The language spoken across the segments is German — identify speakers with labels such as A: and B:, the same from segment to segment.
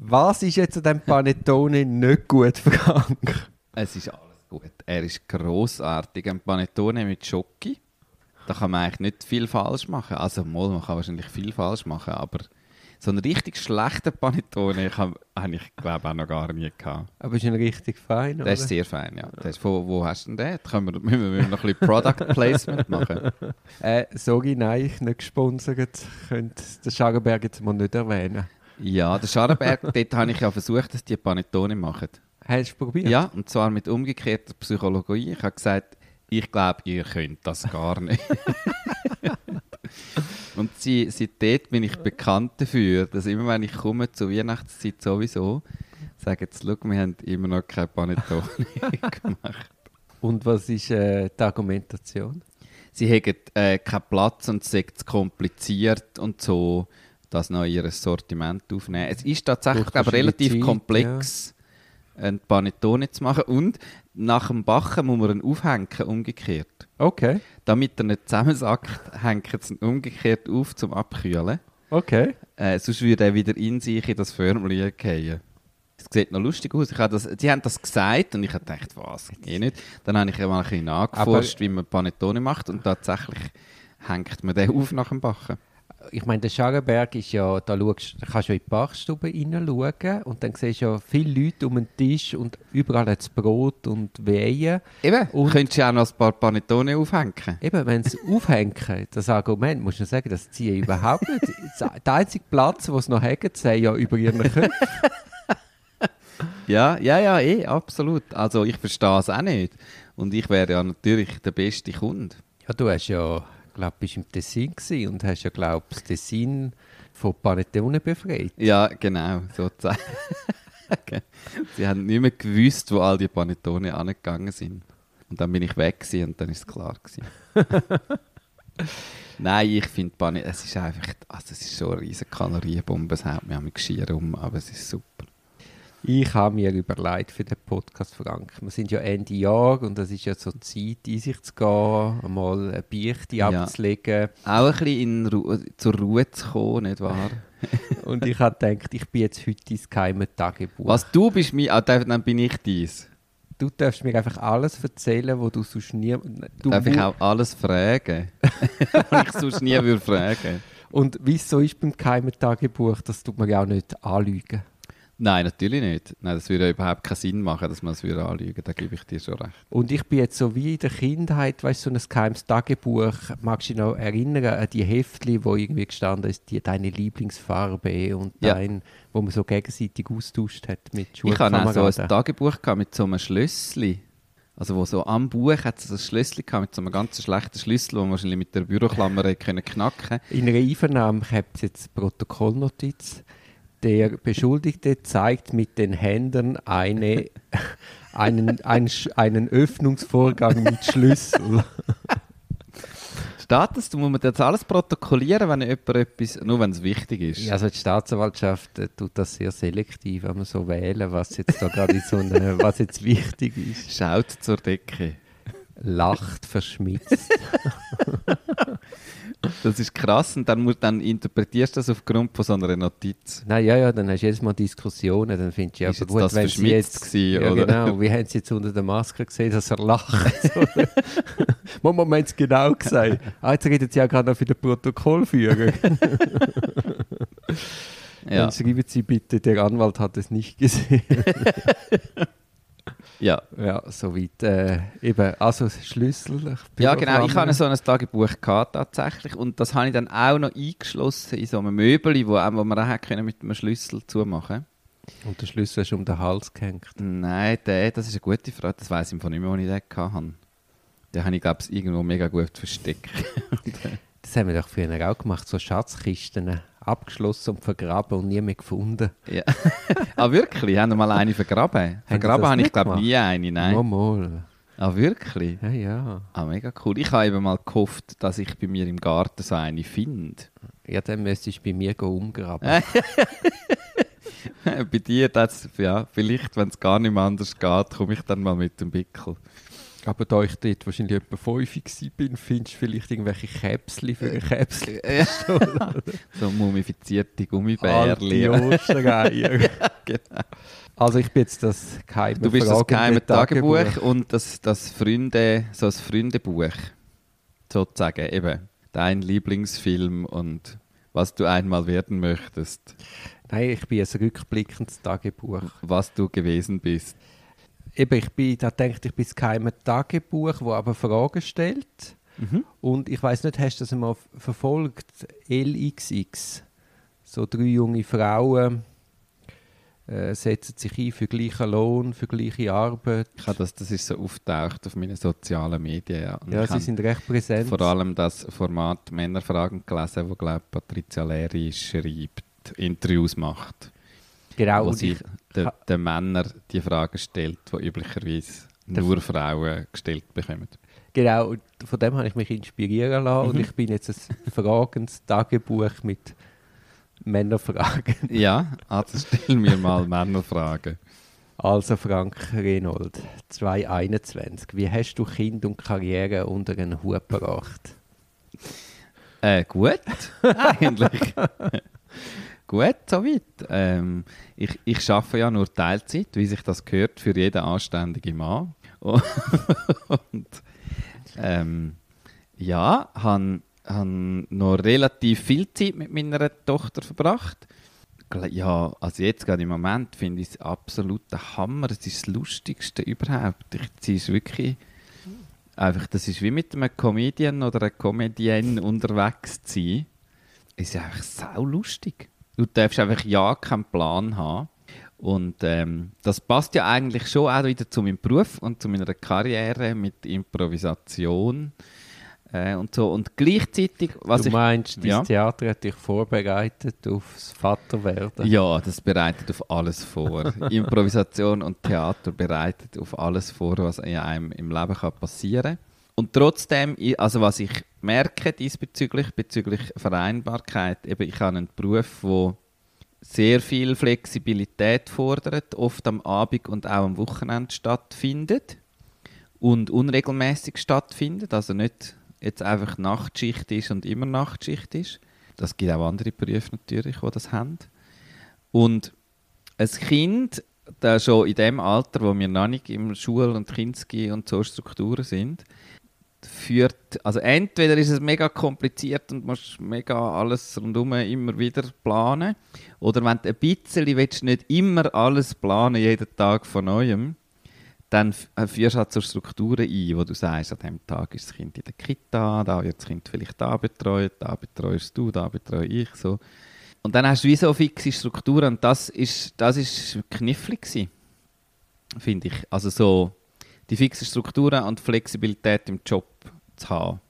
A: Was ist jetzt an diesem Panettone nicht gut, Frank?
B: Es ist alles gut. Er ist grossartig. Ein Panettone mit Schoki. Da kann man eigentlich nicht viel falsch machen. Also, mal, man kann wahrscheinlich viel falsch machen, aber so einen richtig schlechten Panettone habe ich, glaube auch noch gar nie gehabt.
A: Aber ist ein richtig fein, oder?
B: Der ist sehr fein, ja. Der ist, wo, wo hast du denn den? Können wir, müssen wir noch ein bisschen Product Placement machen?
A: Äh, sorry, nein, ich nicht gesponsert. Könnt den Scharenberg jetzt mal nicht erwähnen.
B: Ja, der Scharenberg, dort habe ich ja versucht, dass die Panettone machen.
A: Hast du probiert?
B: Ja, und zwar mit umgekehrter Psychologie. Ich habe gesagt, ich glaube, ihr könnt das gar nicht. und sie, seitdem bin ich bekannt dafür, dass immer wenn ich komme zur Weihnachtszeit sowieso, sagen sie, schau, wir haben immer noch keine Panettone gemacht.
A: Und was ist äh, die Argumentation?
B: Sie haben äh, keinen Platz und es ist kompliziert und so, das noch in ihr Sortiment aufnehmen. Es ist tatsächlich aber relativ Zeit, komplex, ja. ein Panettone zu machen und nach dem Backen muss man ihn aufhängen, umgekehrt.
A: Okay.
B: Damit er nicht zusammensackt, hängt es ihn umgekehrt auf zum Abkühlen.
A: Okay.
B: Äh, sonst würde er wieder in sich in das Förmchen fallen. Es sieht noch lustig aus. Ich das, die haben das gesagt und ich habe gedacht, was, eh nicht. Dann habe ich mal ein bisschen nachgeforscht, wie man Panettone macht und tatsächlich hängt man den auf nach dem Backen
A: ich meine, der Scharenberg ist ja, da schaust, da kannst du in die Bachstube reinschauen und dann siehst du ja viele Leute um den Tisch und überall hat es Brot und Wehen.
B: Eben, und könntest du auch noch ein paar Panettone aufhängen.
A: Eben, wenn sie aufhängen, das Argument, musst du sagen, das ziehe ich überhaupt nicht. Der einzige Platz, wo sie noch haben, sei ja über ihren Köpfen.
B: ja, ja, ja, eh, absolut. Also ich verstehe es auch nicht. Und ich wäre ja natürlich der beste Kunde.
A: Ja, du hast ja glaube, bist im Tessin und hast ja, glaube das Tessin von Panettone befreit.
B: Ja, genau, sozusagen. Sie haben nicht mehr gewusst, wo all die Panettone angegangen sind. Und dann bin ich weg und dann ist es klar Nein, ich finde Panettone, es ist einfach, also es ist so eine riesige Kalorienbombe, es haut mir am Geschirr um, aber es ist super.
A: Ich habe mir überlegt für den Podcast, Frank. Wir sind ja Ende Jahr und das ist ja so Zeit, in sich zu gehen, einmal eine Beichte ja. abzulegen.
B: Auch ein bisschen in Ru zur Ruhe zu kommen, nicht wahr?
A: und ich habe gedacht, ich bin jetzt heute dein geheime Tagebuch.
B: Was, du bist mir, ah, dann bin ich dies.
A: Du darfst mir einfach alles erzählen, wo du sonst nie... Du
B: Darf ich auch alles fragen? was ich sonst nie würde fragen.
A: Und wie es so ist beim geheimen Tagebuch, das tut man ja auch nicht anlügen.
B: Nein, natürlich nicht. Nein, das würde überhaupt keinen Sinn machen, dass man es würde anlügen. Da gebe ich dir schon recht.
A: Und ich bin jetzt so wie in der Kindheit, weißt du, so ein geheimes Tagebuch. Magst du dich noch erinnern an die Heftchen, wo irgendwie gestanden ist, die, deine Lieblingsfarbe und ja. dein, wo man so gegenseitig austauscht hat mit
B: Schulkameraden? Ich hatte auch so ein Tagebuch mit so einem Schlüssel. Also wo so am Buch hat es ein Schlüssel mit so einem ganz schlechten Schlüssel, den man wahrscheinlich mit der Büroklammer können knacken
A: In einer Einvernahme gibt es jetzt Protokollnotiz der Beschuldigte zeigt mit den Händen eine, einen, einen, einen Öffnungsvorgang mit Schlüssel.
B: Steht das? Muss man das alles protokollieren, wenn jemand etwas, nur wenn es wichtig ist?
A: Ja, also die Staatsanwaltschaft äh, tut das sehr selektiv, wenn man so wählen, was jetzt da gerade so eine, was jetzt wichtig ist.
B: Schaut zur Decke.
A: Lacht verschmitzt.
B: Das ist krass und dann, musst, dann interpretierst du das aufgrund von so einer Notiz.
A: Nein, ja, ja, dann hast du jedes Mal Diskussionen, dann findest du ja,
B: aber gut, das wenn sie jetzt...
A: Gewesen, ja, oder? genau, wie haben sie jetzt unter der Maske gesehen, dass er lacht? Moment, haben es genau gesagt. Ah, jetzt redet sie ja gerade noch für den Protokollführer. ja. Dann schreiben Sie bitte, der Anwalt hat es nicht gesehen.
B: Ja.
A: Ja, soweit. Äh, eben, also Schlüssel.
B: Ja, genau. Ich hatte so ein Tagebuch gehabt, tatsächlich. Und das habe ich dann auch noch eingeschlossen in so einem Möbel, wo, wo man auch können mit einem Schlüssel zumachen
A: Und der Schlüssel ist um den Hals gehängt?
B: Nein, der, das ist eine gute Frage. Das weiß ich von nicht mehr, wo ich den hatte. Den habe ich, glaube ich, irgendwo mega gut versteckt.
A: das haben wir doch früher auch gemacht, so Schatzkisten abgeschlossen und vergraben und nie mehr gefunden.
B: Ja. ah, wirklich? Haben wir mal eine vergraben? Vergraben habe ich, glaube nie eine, nein.
A: Mal, mal.
B: Ah, wirklich?
A: Ja, ja.
B: Ah, mega cool. Ich habe eben mal gehofft, dass ich bei mir im Garten so eine finde.
A: Ja, dann müsstest du bei mir umgraben.
B: bei dir, das, ja, vielleicht, wenn es gar nicht mehr anders geht, komme ich dann mal mit dem Bickel.
A: Aber da ich dort wahrscheinlich etwa fünf bin, findest du vielleicht irgendwelche Käpsel für ein Käpsel.
B: so mumifizierte Gummibärchen.
A: ja, genau. Also ich bin jetzt das
B: geheime Du bist das geheime Tagebuch, Tagebuch, und das, das Freunde, so ein Freundebuch, sozusagen, eben. Dein Lieblingsfilm und was du einmal werden möchtest.
A: Nein, ich bin ein rückblickendes Tagebuch.
B: Was du gewesen bist
A: eben, ich bin, da denkt ich bin das geheime Tagebuch, wo aber Fragen stellt. Mhm. Und ich weiß nicht, hast du das einmal verfolgt? LXX. So drei junge Frauen äh, setzen sich ein für gleichen Lohn, für gleiche Arbeit.
B: Ich das, das ist so auftaucht auf meinen sozialen Medien. Ja,
A: ja sie sind recht präsent.
B: Vor allem das Format Männerfragen gelesen, wo glaube Patricia Leri schreibt, Interviews macht.
A: Genau.
B: Wo sie den, den Männern die Fragen stellt, die üblicherweise nur Frauen gestellt bekommen.
A: Genau, und von dem habe ich mich inspirieren lassen mhm. und ich bin jetzt ein fragendes Tagebuch mit Männerfragen.
B: Ja, also stell mir mal Männerfragen.
A: Also Frank Renold, 2021. Wie hast du Kind und Karriere unter einen Hut gebracht?
B: Äh, gut, eigentlich. Gut, soweit. Ähm, ich, ich arbeite ja nur Teilzeit, wie sich das gehört für jeden anständigen Mann. Und ähm, ja, habe hab noch relativ viel Zeit mit meiner Tochter verbracht. Ja, also jetzt gerade im Moment finde ich es absolut der Hammer. Es ist das Lustigste überhaupt. Ich, sie ist wirklich einfach, das ist wie mit einem Comedian oder einer Comedienne unterwegs zu sein. Es ist einfach sau lustig. Du darfst einfach ja keinen Plan haben. Und ähm, das passt ja eigentlich schon auch wieder zu meinem Beruf und zu meiner Karriere mit Improvisation äh, und so. Und gleichzeitig, was
A: Du meinst, ich, ja, Theater hat dich vorbereitet aufs Vaterwerden?
B: Ja, das bereitet auf alles vor. Improvisation und Theater bereitet auf alles vor, was in einem im Leben kann passieren kann. Und trotzdem, also was ich merke diesbezüglich, bezüglich Vereinbarkeit, eben ich habe einen Beruf, der sehr viel Flexibilität fordert, oft am Abend und auch am Wochenende stattfindet und unregelmäßig stattfindet, also nicht jetzt einfach Nachtschicht ist und immer Nachtschicht ist. Das gibt auch andere Berufe natürlich, die das haben. Und ein Kind, das schon in dem Alter, wo wir noch nicht im Schul- und Kinski und so Strukturen sind, führt, also entweder ist es mega kompliziert und musst mega alles rundum immer wieder planen, oder wenn du ein bisschen willst, nicht immer alles planen, jeden Tag von neuem, dann äh, führst du halt zur Strukturen ein, wo du sagst, an diesem Tag ist das Kind in der Kita, da wird das Kind vielleicht da betreut, da betreust du, da betreue ich, so. Und dann hast du wie so fixe Strukturen und das ist, das ist knifflig finde ich. Also so die fixen Strukturen und Flexibilität im Job zu haben.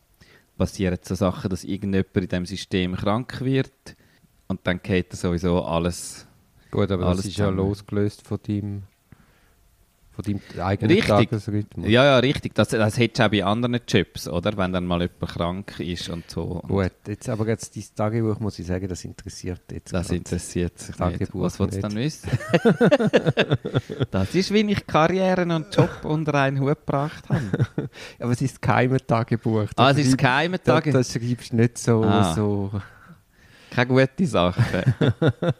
B: Passieren so Sachen, dass irgendjemand in diesem System krank wird und dann geht sowieso alles.
A: Gut, aber alles das ist zusammen. ja losgelöst von deinem von deinem eigenen
B: richtig. Tagesrhythmus. Ja, ja, richtig. Das, das hättest du auch bei anderen Jobs, oder? Wenn dann mal jemand krank ist und so.
A: Gut, jetzt, aber jetzt dein Tagebuch, muss ich sagen, das interessiert jetzt
B: Das interessiert sich Tagebuch nicht. Was willst du dann wissen? das ist, wie ich Karrieren und Job unter einen Hut gebracht habe.
A: aber es ist kein Tagebuch.
B: ah, es ist kein Tagebuch?
A: Das, das schreibst du nicht so... Ah. so.
B: Keine gute Sache.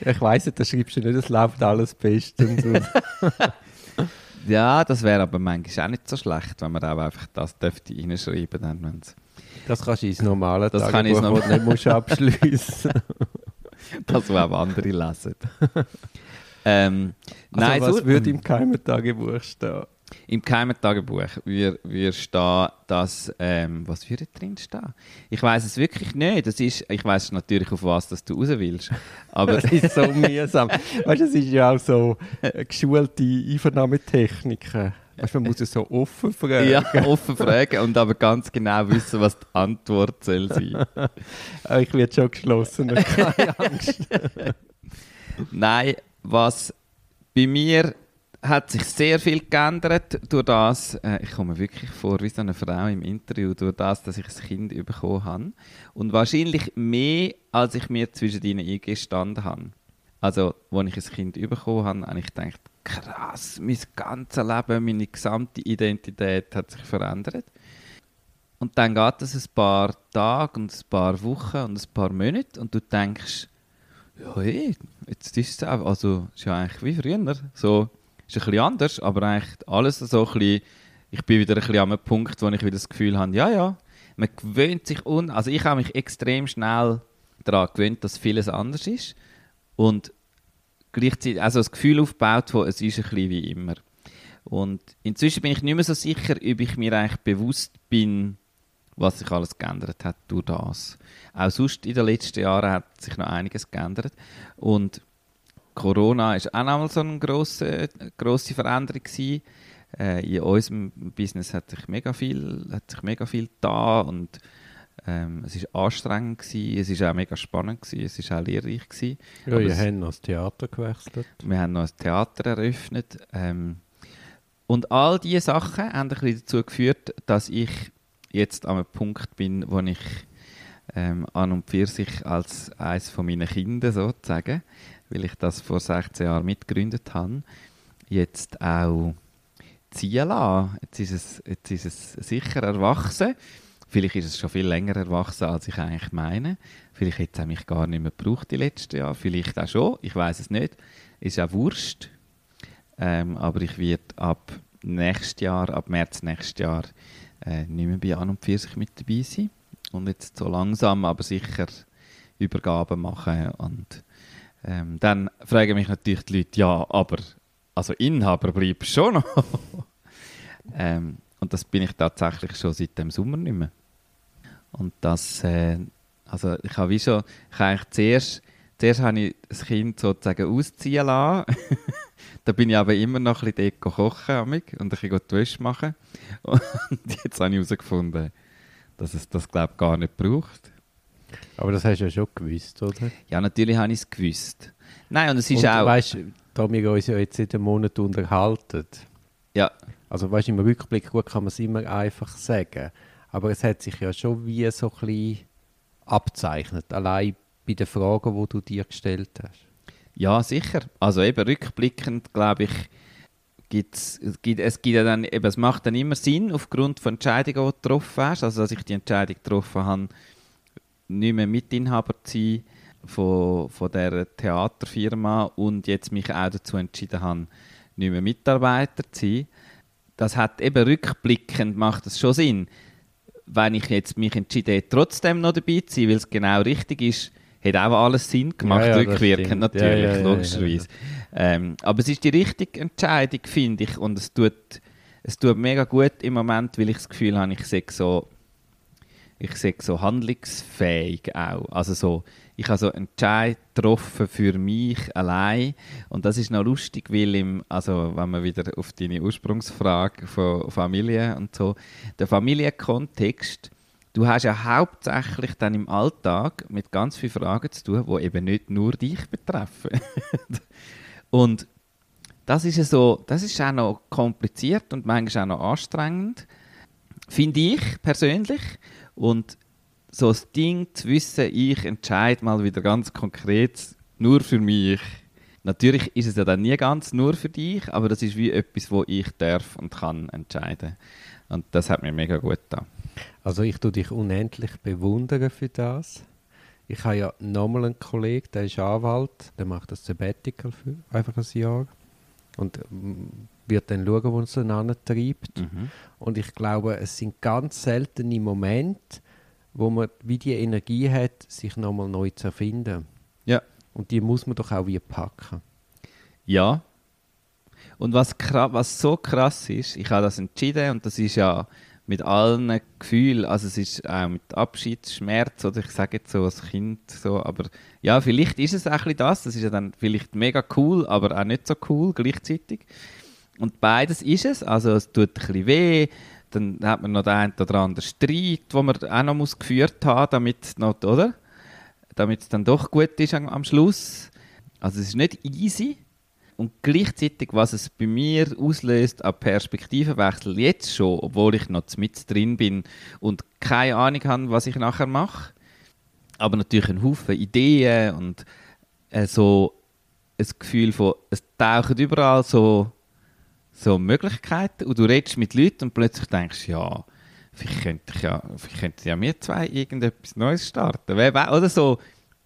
A: ich weiss nicht, da schreibst du nicht, es läuft alles bestens.
B: Ja, das wäre aber manchmal auch nicht so schlecht, wenn man auch einfach das dürfte reinschreiben dann,
A: Das kannst du ins normale
B: das kann ich
A: noch nicht musst abschließen.
B: das, was auch andere lesen. ähm,
A: also nein, was so, würde im geheimen Tagebuch stehen?
B: Im geheimen Tagebuch würde stehen, dass, ähm, was würde drin stehen? Ich weiß es wirklich nicht. Das ist, ich weiß natürlich, auf was dass du raus willst.
A: Aber das ist so mühsam. weißt du, es ist ja auch so äh, geschulte Einvernahmetechniken. Weißt, man muss es so offen fragen.
B: Ja, offen fragen und aber ganz genau wissen, was die Antwort soll sein.
A: Ah, ich werde schon geschlossen, keine Angst.
B: Nein, was bei mir hat sich sehr viel geändert durch das, äh, ich komme wirklich vor wie so eine Frau im Interview, durch das, dass ich ein Kind bekommen habe. Und wahrscheinlich mehr, als ich mir zwischen ihnen eingestanden habe. Also, als ich ein Kind bekommen habe, habe ich gedacht, krass, mein ganzes Leben, meine gesamte Identität hat sich verändert. Und dann geht es ein paar Tage und ein paar Wochen und ein paar Monate und du denkst, ja, hey, jetzt ist es also ist ja eigentlich wie früher. So, ist ein bisschen anders, aber eigentlich alles so ein bisschen, ich bin wieder ein bisschen an einem Punkt, wo ich wieder das Gefühl habe, ja, ja, man gewöhnt sich un, also ich habe mich extrem schnell daran gewöhnt, dass vieles anders ist und gleichzeitig also das Gefühl aufgebaut von, es ist ein bisschen wie immer. Und inzwischen bin ich nicht mehr so sicher, ob ich mir eigentlich bewusst bin, was sich alles geändert hat durch das. Auch sonst in den letzten Jahren hat sich noch einiges geändert. Und Corona ist auch nochmal so eine grosse, grosse Veränderung gewesen. Äh, in unserem Business hat sich mega viel, hat sich mega viel da und ähm, es ist anstrengend gewesen, es ist auch mega spannend gewesen, es ist auch lehrreich gewesen.
A: Ja, wir haben noch das Theater gewechselt.
B: Wir haben noch ein Theater eröffnet. Ähm, und all diese Sachen haben ein bisschen dazu geführt, dass ich jetzt an einem Punkt bin, wo ich ähm, an und für sich als eines von meinen Kinder sozusagen, weil ich das vor 16 Jahren mitgegründet habe, jetzt auch ziehen lassen. Jetzt ist es, jetzt ist es sicher erwachsen. Vielleicht ist es schon viel länger erwachsen, als ich eigentlich meine. Vielleicht hätte es mich gar nicht mehr gebraucht die letzten Jahre. Vielleicht auch schon. Ich weiß es nicht. Ist auch Wurscht. Ähm, aber ich werde ab nächstes Jahr, ab März nächstes Jahr, äh, nicht mehr bei An und für sich mit dabei sein. Und jetzt so langsam, aber sicher Übergaben machen und ähm, dann fragen mich natürlich die Leute, ja, aber also Inhaber bleibt schon noch. ähm, und das bin ich tatsächlich schon seit dem Sommer nicht mehr. Und das, äh, also ich habe wie schon, ich habe eigentlich zuerst, zuerst habe ich das Kind sozusagen ausziehen lassen. da bin ich aber immer noch ein bisschen kochen und ein bisschen die Wäsche machen. Und jetzt habe ich herausgefunden, dass es das, glaube ich, gar nicht braucht.
A: Aber das hast du ja schon gewusst, oder?
B: Ja, natürlich habe ich es gewusst. Nein, und es ist
A: und,
B: auch...
A: Weißt, da wir uns ja jetzt einem Monat unterhalten.
B: Ja.
A: Also weißt, im Rückblick gut kann man es immer einfach sagen. Aber es hat sich ja schon wie so ein bisschen abzeichnet, allein bei den Fragen, die du dir gestellt hast.
B: Ja, sicher. Also eben rückblickend, glaube ich, gibt's, es gibt es gibt ja dann, eben, es macht dann immer Sinn aufgrund von Entscheidungen, die du getroffen hast. Also dass ich die Entscheidung getroffen habe, nicht mehr Mitinhaber zu sein von, von dieser Theaterfirma und jetzt mich auch dazu entschieden habe, nicht mehr Mitarbeiter zu sein. Das hat eben rückblickend macht das schon Sinn. Wenn ich jetzt mich entschieden trotzdem noch dabei zu sein, weil es genau richtig ist, hat auch alles Sinn gemacht, ja, ja, rückwirkend natürlich, ja, logischerweise. Ähm, aber es ist die richtige Entscheidung, finde ich, und es tut, es tut mega gut im Moment, weil ich das Gefühl habe, ich sehe so ich sage so handlungsfähig auch. Also so, ich habe so einen Entscheid getroffen für mich allein und das ist noch lustig, weil im, also wenn man wieder auf deine Ursprungsfrage von Familie und so, der Familienkontext, du hast ja hauptsächlich dann im Alltag mit ganz vielen Fragen zu tun, die eben nicht nur dich betreffen. und das ist ja so, das ist auch noch kompliziert und manchmal auch noch anstrengend, finde ich persönlich. Und so das Ding zu wissen, ich entscheide mal wieder ganz konkret nur für mich. Natürlich ist es ja dann nie ganz nur für dich, aber das ist wie etwas, wo ich darf und kann entscheiden. Und das hat mir mega gut getan.
A: Also ich tue dich unendlich bewundern für das. Ich habe ja nochmal einen Kollegen, der ist Anwalt, der macht das Sabbatical für einfach ein Jahr und mm, wird dann schauen, wo es treibt. Mhm. Und ich glaube, es sind ganz seltene Momente, wo man wie die Energie hat, sich nochmal neu zu erfinden.
B: Ja.
A: Und die muss man doch auch wie packen.
B: Ja. Und was, was so krass ist, ich habe das entschieden und das ist ja mit allen Gefühlen, also es ist auch mit Abschiedsschmerz oder ich sage jetzt so als Kind so, aber ja, vielleicht ist es auch ein bisschen das, das ist ja dann vielleicht mega cool, aber auch nicht so cool gleichzeitig. Und beides ist es. Also es tut bisschen weh. Dann hat man noch den einen oder anderen Streit, den man auch noch muss geführt haben damit noch, oder? Damit es dann doch gut ist am Schluss. Also es ist nicht easy. Und gleichzeitig, was es bei mir auslöst an Perspektivenwechsel jetzt schon, obwohl ich noch mit drin bin und keine Ahnung habe, was ich nachher mache, aber natürlich ein Haufen Ideen und äh, so ein Gefühl von, es tauchen überall so, so Möglichkeiten und du redest mit Leuten und plötzlich denkst, ja, vielleicht könnte ja, vielleicht könnten ja wir zwei irgendetwas Neues starten. Oder so,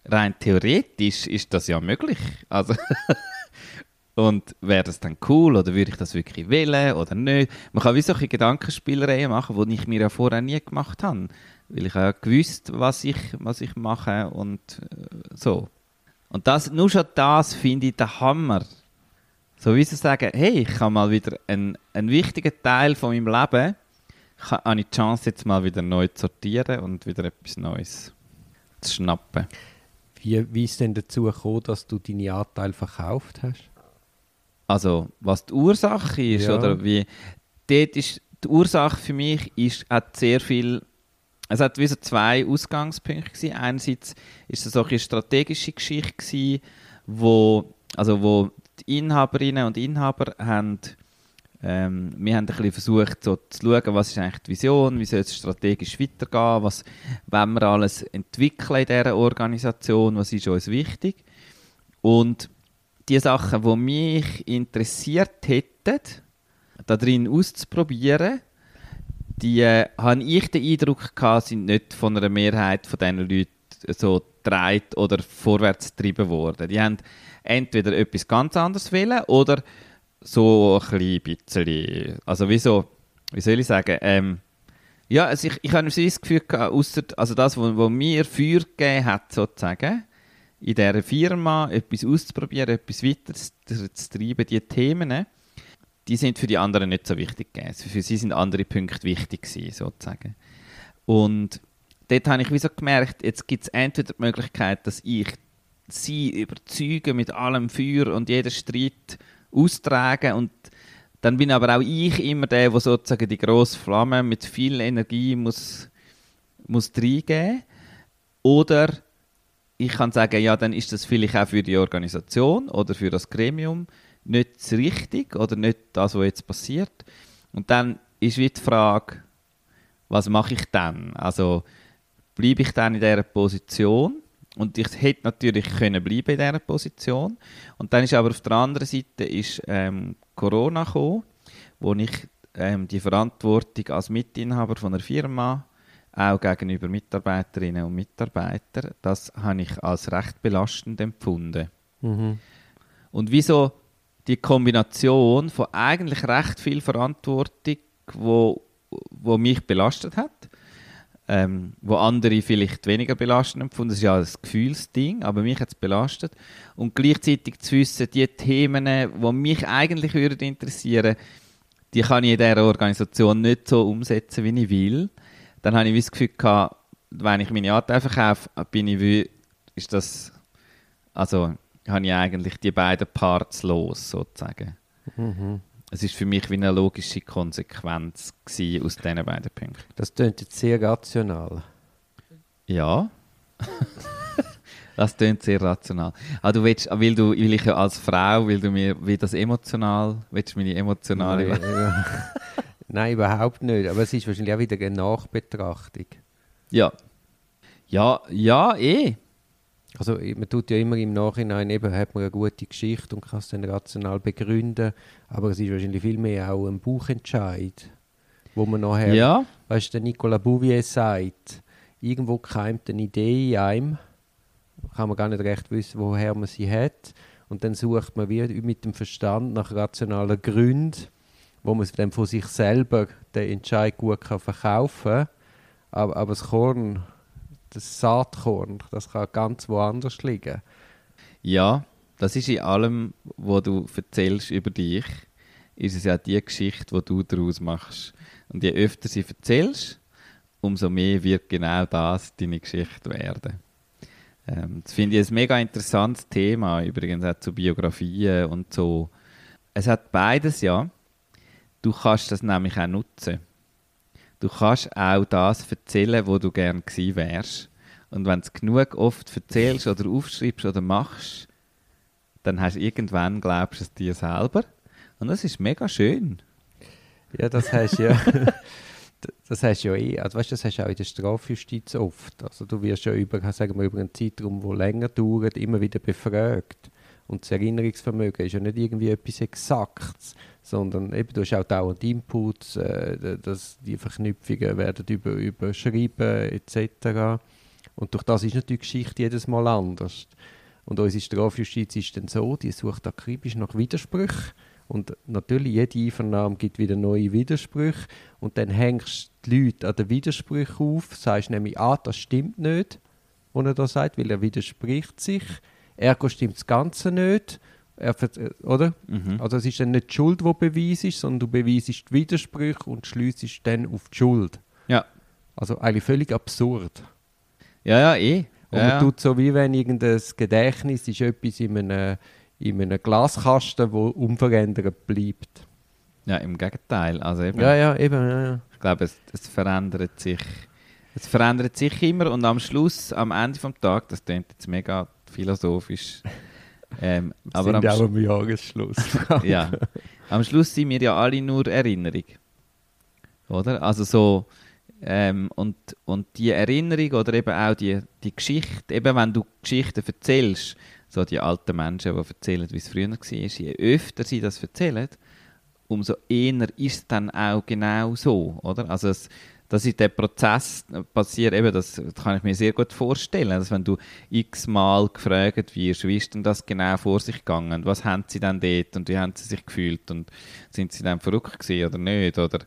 B: rein theoretisch ist das ja möglich. Also Und wäre das dann cool oder würde ich das wirklich wählen oder nicht? Man kann wie solche Gedankenspielereien machen, die ich mir ja vorher nie gemacht habe. Weil ich ja gewusst, was ich, was ich mache und äh, so. Und das, nur schon das finde ich der Hammer. So wie sie sagen, hey, ich kann mal wieder einen, einen wichtigen Teil von meinem Leben, habe ich die Chance jetzt mal wieder neu zu sortieren und wieder etwas Neues zu schnappen.
A: Wie, wie ist denn dazu gekommen, dass du deine Anteile verkauft hast?
B: Also, was die Ursache ist, ja. oder wie. Dort ist die Ursache für mich ist, hat sehr viel. Es hat wie so zwei Ausgangspunkte gewesen. Einerseits ist es so eine strategische Geschichte gewesen, wo, also wo die Inhaberinnen und Inhaber haben, ähm, wir haben ein bisschen versucht so zu schauen, was ist eigentlich die Vision, wie soll es strategisch weitergehen, was wollen wir alles entwickeln in dieser Organisation, was ist uns wichtig. Und die Sachen, die mich interessiert hätten, da drin auszuprobieren, die äh, habe ich den Eindruck gehabt, sind nicht von einer Mehrheit von diesen Leuten so gedreht oder vorwärts getrieben worden. Die haben entweder etwas ganz anderes wollen oder so ein bisschen, also wie so, wie soll ich sagen, ähm, ja, also ich, ich habe das Gefühl gehabt, ausser, also das, was mir Feuer gegeben hat, sozusagen, in dieser Firma etwas auszuprobieren, etwas weiter zu treiben, die Themen, die sind für die anderen nicht so wichtig gewesen. Für sie sind andere Punkte wichtig gewesen, sozusagen. Und dort habe ich wie so gemerkt, jetzt gibt es entweder die Möglichkeit, dass ich sie überzeuge mit allem Feuer und jeder Streit austragen und dann bin aber auch ich immer der, der sozusagen die grosse Flamme mit viel Energie muss, muss reingeben. Oder ich kann sagen, ja, dann ist das vielleicht auch für die Organisation oder für das Gremium nicht richtig oder nicht das, was jetzt passiert. Und dann ist wieder die Frage, was mache ich dann? Also bleibe ich dann in dieser Position? Und ich hätte natürlich können bleiben in dieser Position. Und dann ist aber auf der anderen Seite ist, ähm, Corona gekommen, wo ich ähm, die Verantwortung als Mitinhaber von einer Firma auch gegenüber Mitarbeiterinnen und Mitarbeitern, das habe ich als recht belastend empfunden. Mhm. Und wieso die Kombination von eigentlich recht viel Verantwortung, wo, wo mich belastet hat, ähm, wo andere vielleicht weniger belastend empfunden, das ist ja ein Gefühlsding, aber mich hat es belastet. Und gleichzeitig zu wissen, die Themen, die mich eigentlich würden interessieren, die kann ich in dieser Organisation nicht so umsetzen, wie ich will dann habe ich das Gefühl gehabt, wenn ich meine Anteile verkaufe, bin ich ist das, also habe ich eigentlich die beiden Parts los, sozusagen. Mhm. Es ist für mich wie eine logische Konsequenz aus diesen beiden Punkten.
A: Das klingt jetzt sehr rational.
B: Ja. das klingt sehr rational. Ah, du willst, will, du, will ich als Frau, will du mir wie das emotional, willst du meine emotionale...
A: Nein, Nein, überhaupt nicht. Aber es ist wahrscheinlich auch wieder eine Nachbetrachtung.
B: Ja. Ja, ja, eh.
A: Also man tut ja immer im Nachhinein, eben hat man eine gute Geschichte und kann es dann rational begründen, aber es ist wahrscheinlich viel mehr auch ein Buchentscheid, wo man nachher,
B: ja.
A: weißt du, der Nicolas Bouvier sagt, irgendwo keimt eine Idee in einem, kann man gar nicht recht wissen, woher man sie hat und dann sucht man wie mit dem Verstand nach rationalen Gründen wo man dann von sich selber den Entscheid gut kann verkaufen kann. Aber, aber das Korn, das Saatkorn, das kann ganz woanders liegen.
B: Ja, das ist in allem, was du erzählst über dich, ist es ja die Geschichte, die du daraus machst. Und je öfter sie erzählst, umso mehr wird genau das deine Geschichte werden. Ähm, das finde ich ein mega interessantes Thema, übrigens auch zu Biografien und so. Es hat beides, ja du kannst das nämlich auch nutzen. Du kannst auch das erzählen, wo du gerne gewesen wärst. Und wenn du es genug oft erzählst oder aufschreibst oder machst, dann hast du irgendwann glaubst du es dir selber. Und das ist mega schön.
A: Ja, das hast ja. das hast ja eh, also weißt, das hast du auch in der Strafjustiz oft. Also du wirst ja über, sagen wir, über einen Zeitraum, der länger dauert, immer wieder befragt. Und das Erinnerungsvermögen ist ja nicht irgendwie etwas Exaktes, sondern eben, du hast auch dauernd Inputs, äh, dass die Verknüpfungen werden über, überschrieben etc. Und durch das ist natürlich die Geschichte jedes Mal anders. Und unsere Strafjustiz ist dann so, die sucht akribisch nach Widersprüchen. Und natürlich, jede Einvernahme gibt wieder neue Widersprüche. Und dann hängst du die Leute an den Widersprüchen auf, sagst nämlich, ah, das stimmt nicht, was er da sagt, weil er widerspricht sich. Ergo stimmt das Ganze nicht. Er, oder? Mhm. Also es ist dann nicht die Schuld, die beweist ist, sondern du beweisst die Widersprüche und schließt dann auf die Schuld.
B: Ja.
A: Also eigentlich völlig absurd.
B: Ja, ja, eh.
A: Und
B: ja,
A: man tut so, wie wenn irgendein Gedächtnis ist etwas in einem, in einem Glaskasten, wo unverändert bleibt.
B: Ja, im Gegenteil. Also eben,
A: ja, ja, eben, ja, ja.
B: Ich glaube, es, es verändert sich. Es verändert sich immer und am Schluss, am Ende des Tages, das klingt jetzt mega philosophisch. Ähm, aber
A: sind am auch am Jahresschluss.
B: ja. Am Schluss sind wir ja alle nur Erinnerung. Oder? Also so, ähm, und, und die Erinnerung oder eben auch die, die Geschichte, eben wenn du Geschichten erzählst, so die alten Menschen, die erzählen, wie es früher war, je öfter sie das erzählen, umso eher ist es dann auch genau so, oder? Also es, dass in dem Prozess passiert, eben, das, kann ich mir sehr gut vorstellen, dass wenn du x-mal gefragt wirst, wie ist denn das genau vor sich gegangen, was haben sie denn dort und wie haben sie sich gefühlt und sind sie dann verrückt gewesen oder nicht, oder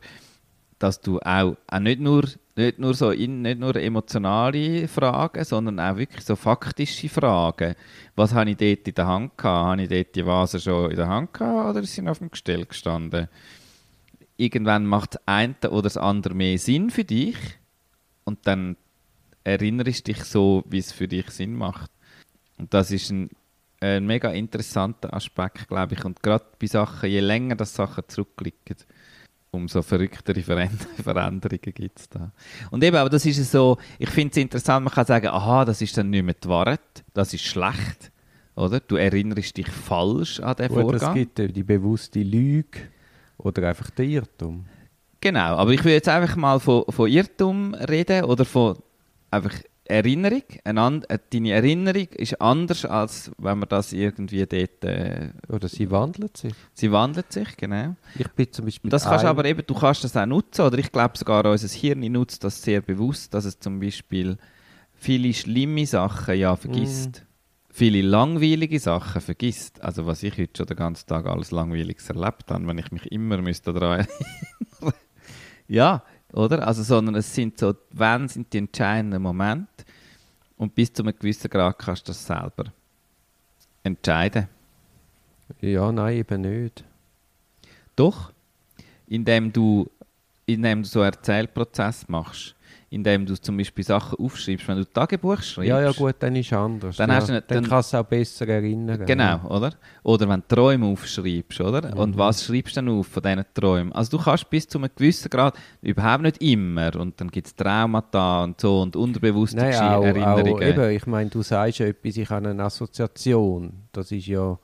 B: dass du auch, auch nicht, nur, nicht, nur so nicht nur emotionale Fragen, sondern auch wirklich so faktische Fragen. Was habe ich dort in der Hand gehabt? Habe ich dort die Vase schon in der Hand gehabt oder sind sie auf dem Gestell gestanden? Irgendwann macht das eine oder das andere mehr Sinn für dich und dann erinnerst du dich so, wie es für dich Sinn macht. Und das ist ein, ein mega interessanter Aspekt, glaube ich. Und gerade bei Sachen, je länger das Sachen zurückliegen, umso verrücktere Veränderungen gibt es da. Und eben, aber das ist so, ich finde es interessant, man kann sagen, aha, das ist dann nicht mehr die Wahrheit, das ist schlecht, oder? Du erinnerst dich falsch an den Vorgang.
A: Es gibt die bewusste Lüge oder einfach der Irrtum.
B: Genau, aber ich will jetzt einfach mal von, von Irrtum reden oder von einfach Erinnerung, eine, äh, deine Erinnerung ist anders, als wenn man das irgendwie dort... Äh,
A: oder sie wandelt sich.
B: Sie wandelt sich, genau.
A: Ich bin zum Beispiel...
B: Das kannst aber eben, du kannst das auch nutzen, oder ich glaube sogar unser Hirn nutzt das sehr bewusst, dass es zum Beispiel viele schlimme Sachen ja vergisst. Mm. Viele langweilige Sachen vergisst. Also was ich heute schon den ganzen Tag alles Langweiliges erlebt habe, wenn ich mich immer müsste daran erinnern Ja, oder? Also, sondern es sind so, wann sind die entscheidenden Momente und bis zu einem gewissen Grad kannst du das selber entscheiden.
A: Ja, nein, eben nicht.
B: Doch, indem du, indem du so einen Erzählprozess machst indem du zum Beispiel Sachen aufschreibst. Wenn du Tagebuch schreibst.
A: Ja, ja, gut, dann ist es anders.
B: Dann,
A: ja.
B: hast du
A: nicht, dann, dann kannst du auch besser erinnern.
B: Genau, ja. oder? Oder wenn du Träume aufschreibst, oder? Mhm. Und was schreibst du dann auf von diesen Träumen? Also du kannst bis zu einem gewissen Grad, überhaupt nicht immer, und dann gibt es Traumata und so und unterbewusste
A: Nein, auch, Erinnerungen. Auch, eben, ich meine, du sagst ja etwas, ich habe eine Assoziation. Das ist ja,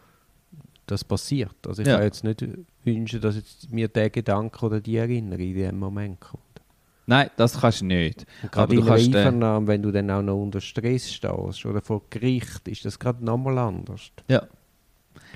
A: das passiert. Also ich ja. kann jetzt nicht wünschen, dass jetzt mir der Gedanke oder die Erinnerung in dem Moment kommt.
B: Nein, das kannst du nicht.
A: Gerade in kannst Einvernahme, wenn du dann auch noch unter Stress stehst oder vor Gericht, ist das gerade nochmal anders.
B: Ja.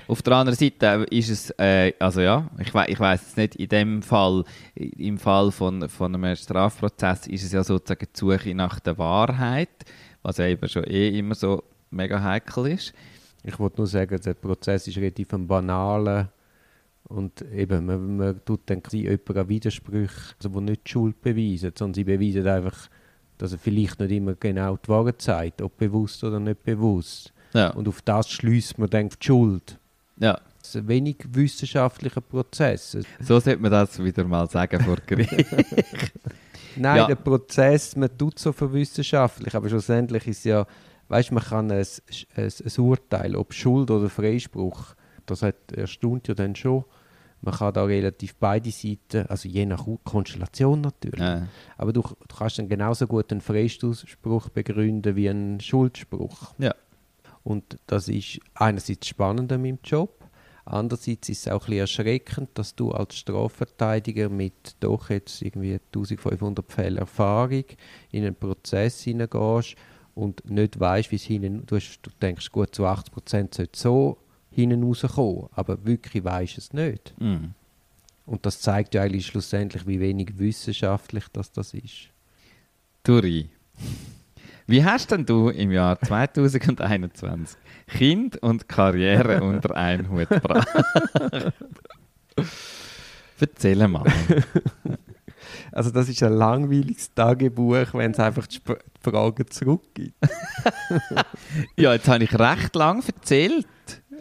B: Auf der anderen Seite ist es, äh, also ja, ich, we ich weiß es nicht, in dem Fall, im Fall von, von einem Strafprozess ist es ja sozusagen die Suche nach der Wahrheit, was ja eben schon eh immer so mega heikel ist.
A: Ich wollte nur sagen, der Prozess ist relativ ein banaler und eben, man, man tut dann jemanden Widersprüche, also die nicht die Schuld beweisen, sondern sie beweisen einfach, dass er vielleicht nicht immer genau die Wahrheit sagt, ob bewusst oder nicht bewusst.
B: Ja.
A: Und auf das schließt man dann die Schuld.
B: Ja.
A: Das ist ein wenig wissenschaftlicher Prozess.
B: So sollte man das wieder mal sagen vor Gericht.
A: Nein, ja. der Prozess, man tut so verwissenschaftlich, aber schlussendlich ist ja, weißt man kann ein, ein, ein Urteil, ob Schuld oder Freispruch, das hat, erstaunt ja dann schon, Man kann da relativ beide Seiten, also je nach Konstellation natürlich,
B: Ja.
A: aber du, du kannst dann genauso gut einen Freistoßspruch begründen wie einen Schuldspruch.
B: Ja.
A: Und das ist einerseits spannend an meinem Job, andererseits ist es auch ein bisschen erschreckend, dass du als Strafverteidiger mit doch jetzt irgendwie 1500 Fällen Erfahrung in einen Prozess hineingehst und nicht weißt, wie es hinten, hast, du denkst, gut, zu 80 Prozent sollte so hinten rauskommen, aber wirklich weißt es nicht.
B: Mhm.
A: Und das zeigt ja eigentlich schlussendlich, wie wenig wissenschaftlich das, das ist.
B: Duri. Wie hast denn du im Jahr 2021 Kind und Karriere unter einen Hut gebracht? Erzähl mal.
A: Also das ist ein langweiliges Tagebuch, wenn es einfach die Sp- die Fragen zurückgibt.
B: Ja, jetzt habe ich recht lang erzählt.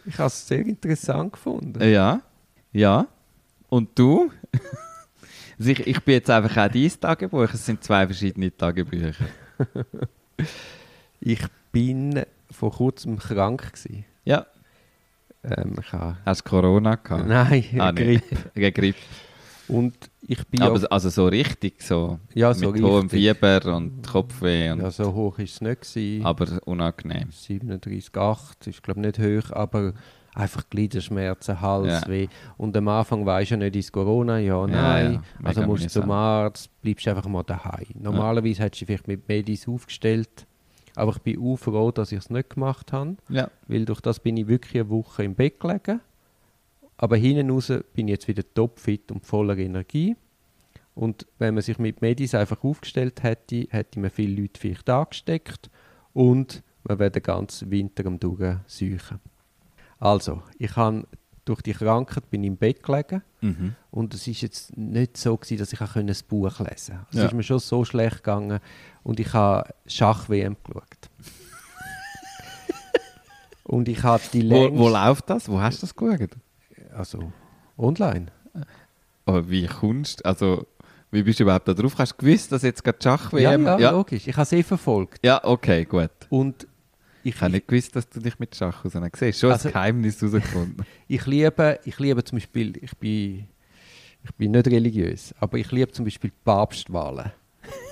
A: Ich habe es sehr interessant gefunden.
B: Ja, ja. Und du? Ich, ich bin jetzt einfach auch dein Tagebuch. Es sind zwei verschiedene Tagebücher.
A: Ich bin vor kurzem krank gewesen.
B: Ja.
A: Ähm, ich habe,
B: Hast du Corona gehabt?
A: nein,
B: Ah,
A: Grippe.
B: Grippe.
A: Und ich bin
B: Aber
A: ja,
B: also so richtig, so
A: ja, so
B: mit hohem. Fieber und Kopfweh, und,
A: Ja, so hoch ist es nicht gewesen.
B: aber unangenehm.
A: 37,8 ist glaube nicht hoch, aber einfach Gliederschmerzen, Halsweh. Und am Anfang weisst du ja nicht, ist Corona, ja, nein.
B: ja,
A: also
B: mega
A: musst du zum. Arzt, bleibst einfach mal daheim. Normalerweise hättest du vielleicht mit Medis aufgestellt, aber ich bin auch froh, dass ich es nicht gemacht habe,
B: Ja.
A: weil durch das bin ich wirklich eine Woche im Bett gelegen. Aber hinten raus bin ich jetzt wieder topfit und voller Energie. Und wenn man sich mit Medis einfach aufgestellt hätte, hätte man viele Leute vielleicht angesteckt und man wäre den ganzen Winter am Durchsuchen. Also, ich habe durch die Krankheit bin ich im Bett gelegen
B: Mhm.
A: und es ist jetzt nicht so gewesen, dass ich auch ein Buch lesen konnte. Es
B: Ja.
A: ist mir schon so schlecht gegangen und ich habe Schach-WM geschaut. und ich habe die
B: Wo,
A: längst...
B: wo läuft das? Wo hast du das geschaut?
A: Also, online.
B: Aber wie kommst du, also wie bist du überhaupt da drauf? Hast du gewusst, dass jetzt gerade Schach-WM...
A: ja, ja,
B: ja.
A: logisch. Ich habe eh verfolgt.
B: Ja, okay, gut.
A: Und ich,
B: Ich habe nicht gewusst, dass du dich mit Schach auseinandersetzt. Siehst du, Schon
A: Also-
B: ein Geheimnis herausgefunden.
A: ich liebe, ich liebe zum Beispiel, ich bin, ich bin nicht religiös, aber ich liebe zum Beispiel Papstwahlen.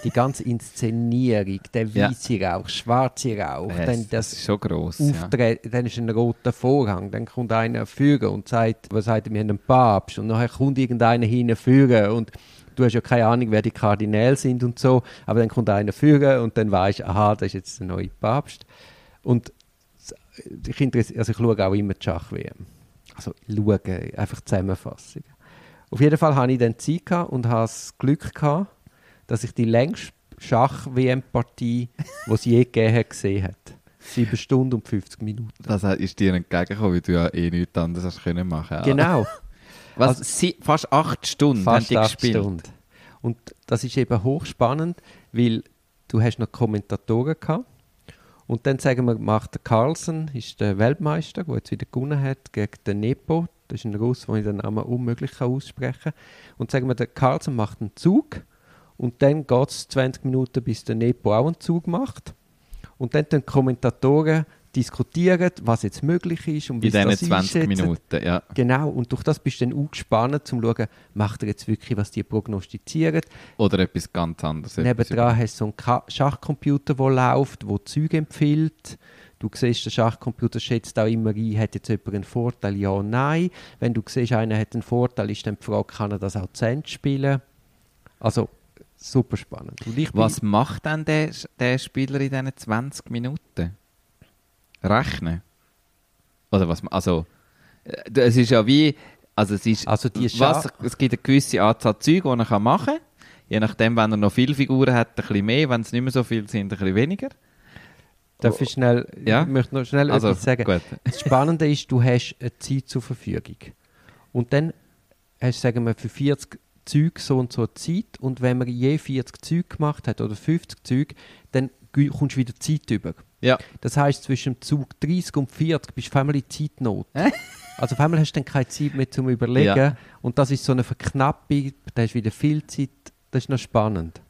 A: Die ganze Inszenierung, der
B: Ja.
A: weiße Rauch, schwarze Rauch,
B: Ja,
A: dann
B: das ist schon gross. Ja.
A: Auftreten, dann ist ein roter Vorhang, dann kommt einer führen und sagt, was sagt, wir haben einen Papst und nachher kommt irgendeiner hinten führen und du hast ja keine Ahnung, wer die Kardinäle sind und so, aber dann kommt einer führen und dann weißt aha, das ist jetzt der neue Papst. Und ich, also ich schaue auch immer die Schach-WM. Also schaue, einfach Zusammenfassungen. Auf jeden Fall hatte ich dann Zeit und hatte das Glück gehabt, dass ich die längste Schach-WM-Partie, die es je gegeben hat, gesehen habe. Sieben Stunden und 50 Minuten.
B: Das ist dir entgegengekommen, weil du ja eh nichts anderes hast können machen.
A: Genau,
B: Was,
A: Also-
B: sie, fast acht Stunden haben
A: fast
B: die
A: acht
B: gespielt.
A: Stunden. Und das ist eben hochspannend, weil du hast noch Kommentatoren gehabt. Und dann sagen wir, macht der Carlsen, ist der Weltmeister, der jetzt wieder gewonnen hat, gegen den Nepo. Das ist ein Russ, den ich den Namen unmöglich aussprechen kann. Und sagen wir, der Carlsen macht einen Zug. Und dann geht es 20 Minuten, bis der Nepo auch einen Zug macht. Und dann die Kommentatoren diskutieren, was jetzt möglich ist und wie
B: In diesen
A: das
B: 20
A: einschätzen.
B: Minuten, ja.
A: Genau, und durch das bist du dann auch gespannt, um zu schauen, macht er jetzt wirklich, was die prognostizieren.
B: Oder etwas ganz anderes.
A: Nebendran hast du so einen Schachcomputer, der läuft, der Züge empfiehlt. Du siehst, der Schachcomputer schätzt auch immer ein, hat jetzt jemand einen Vorteil, ja, nein. Wenn du siehst, einer hat einen Vorteil, ist dann die Frage, kann er das auch zu Ende spielen? Also, super spannend.
B: Was macht denn der, der Spieler in diesen 20 Minuten? Rechnen? Oder was? Also, äh, es ist ja wie. Also, es ist.
A: Also die
B: was, es gibt eine gewisse Anzahl Züge, die er machen kann. Je nachdem, wenn er noch viele Figuren hat, ein bisschen mehr. Wenn es nicht mehr so viel sind, ein bisschen weniger.
A: Darf ich schnell,
B: Ja?
A: ich möchte noch schnell
B: Also,
A: etwas sagen.
B: gut.
A: Das Spannende ist, du hast eine Zeit zur Verfügung. Und dann hast du, sagen wir, für 40 Züge so und so Zeit. Und wenn man je 40 Züge gemacht hat oder 50 Züge, dann kommst du wieder Zeit über.
B: Ja.
A: Das heißt zwischen dem Zug 30 und 40 bist du einmal in Zeitnot. Also auf einmal hast du dann keine Zeit mehr zum Überlegen.
B: Ja.
A: Und das ist so eine Verknappung, da hast du wieder viel Zeit. Das ist noch spannend.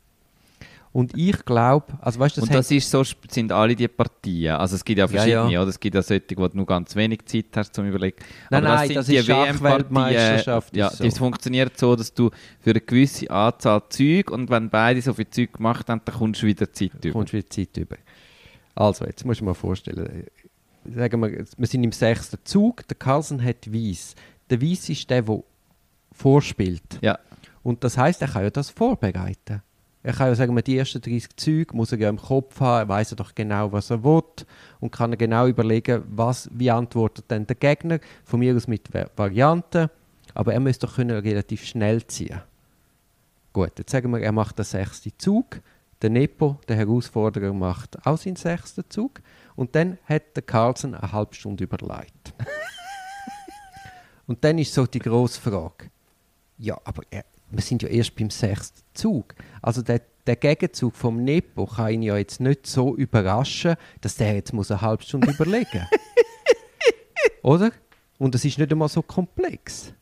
A: Und ich glaube, also weißt,
B: das Und das ist so, sind alle die Partien. Also es gibt ja verschiedene, ja, ja. oder? Es gibt ja solche, wo du nur ganz wenig Zeit hast zum Überlegen.
A: Nein, Aber nein, das, das ist WM-Weltmeisterschaft.
B: Ja, so. das funktioniert so, dass du für eine gewisse Anzahl Züge und wenn beide so viel Zeug gemacht haben, dann kommst du wieder Zeit über.
A: Kommst wieder Zeit über. Also, jetzt musst du mal vorstellen, sagen wir, wir sind im sechsten Zug, der Carlsen hat Weiss. Der Weiss ist der, der vorspielt.
B: Ja.
A: Und das heißt, er kann ja das vorbereiten. Er kann ja sagen, die ersten 30 Züge muss er ja im Kopf haben, er weiß ja doch genau, was er will und kann genau überlegen, was, wie antwortet denn der Gegner, von mir aus mit Varianten, aber er müsste doch können relativ schnell ziehen. Gut, jetzt sagen wir, er macht den sechsten Zug, der Nepo, der Herausforderer, macht auch seinen sechsten Zug und dann hat der Carlsen eine halbe Stunde überlegt. und dann ist so die grosse Frage, ja, aber er, wir sind ja erst beim sechsten Zug. Also der, der Gegenzug vom Nepo kann ihn ja jetzt nicht so überraschen, dass der jetzt muss eine halbe Stunde überlegen Oder? Und es ist nicht einmal so komplex.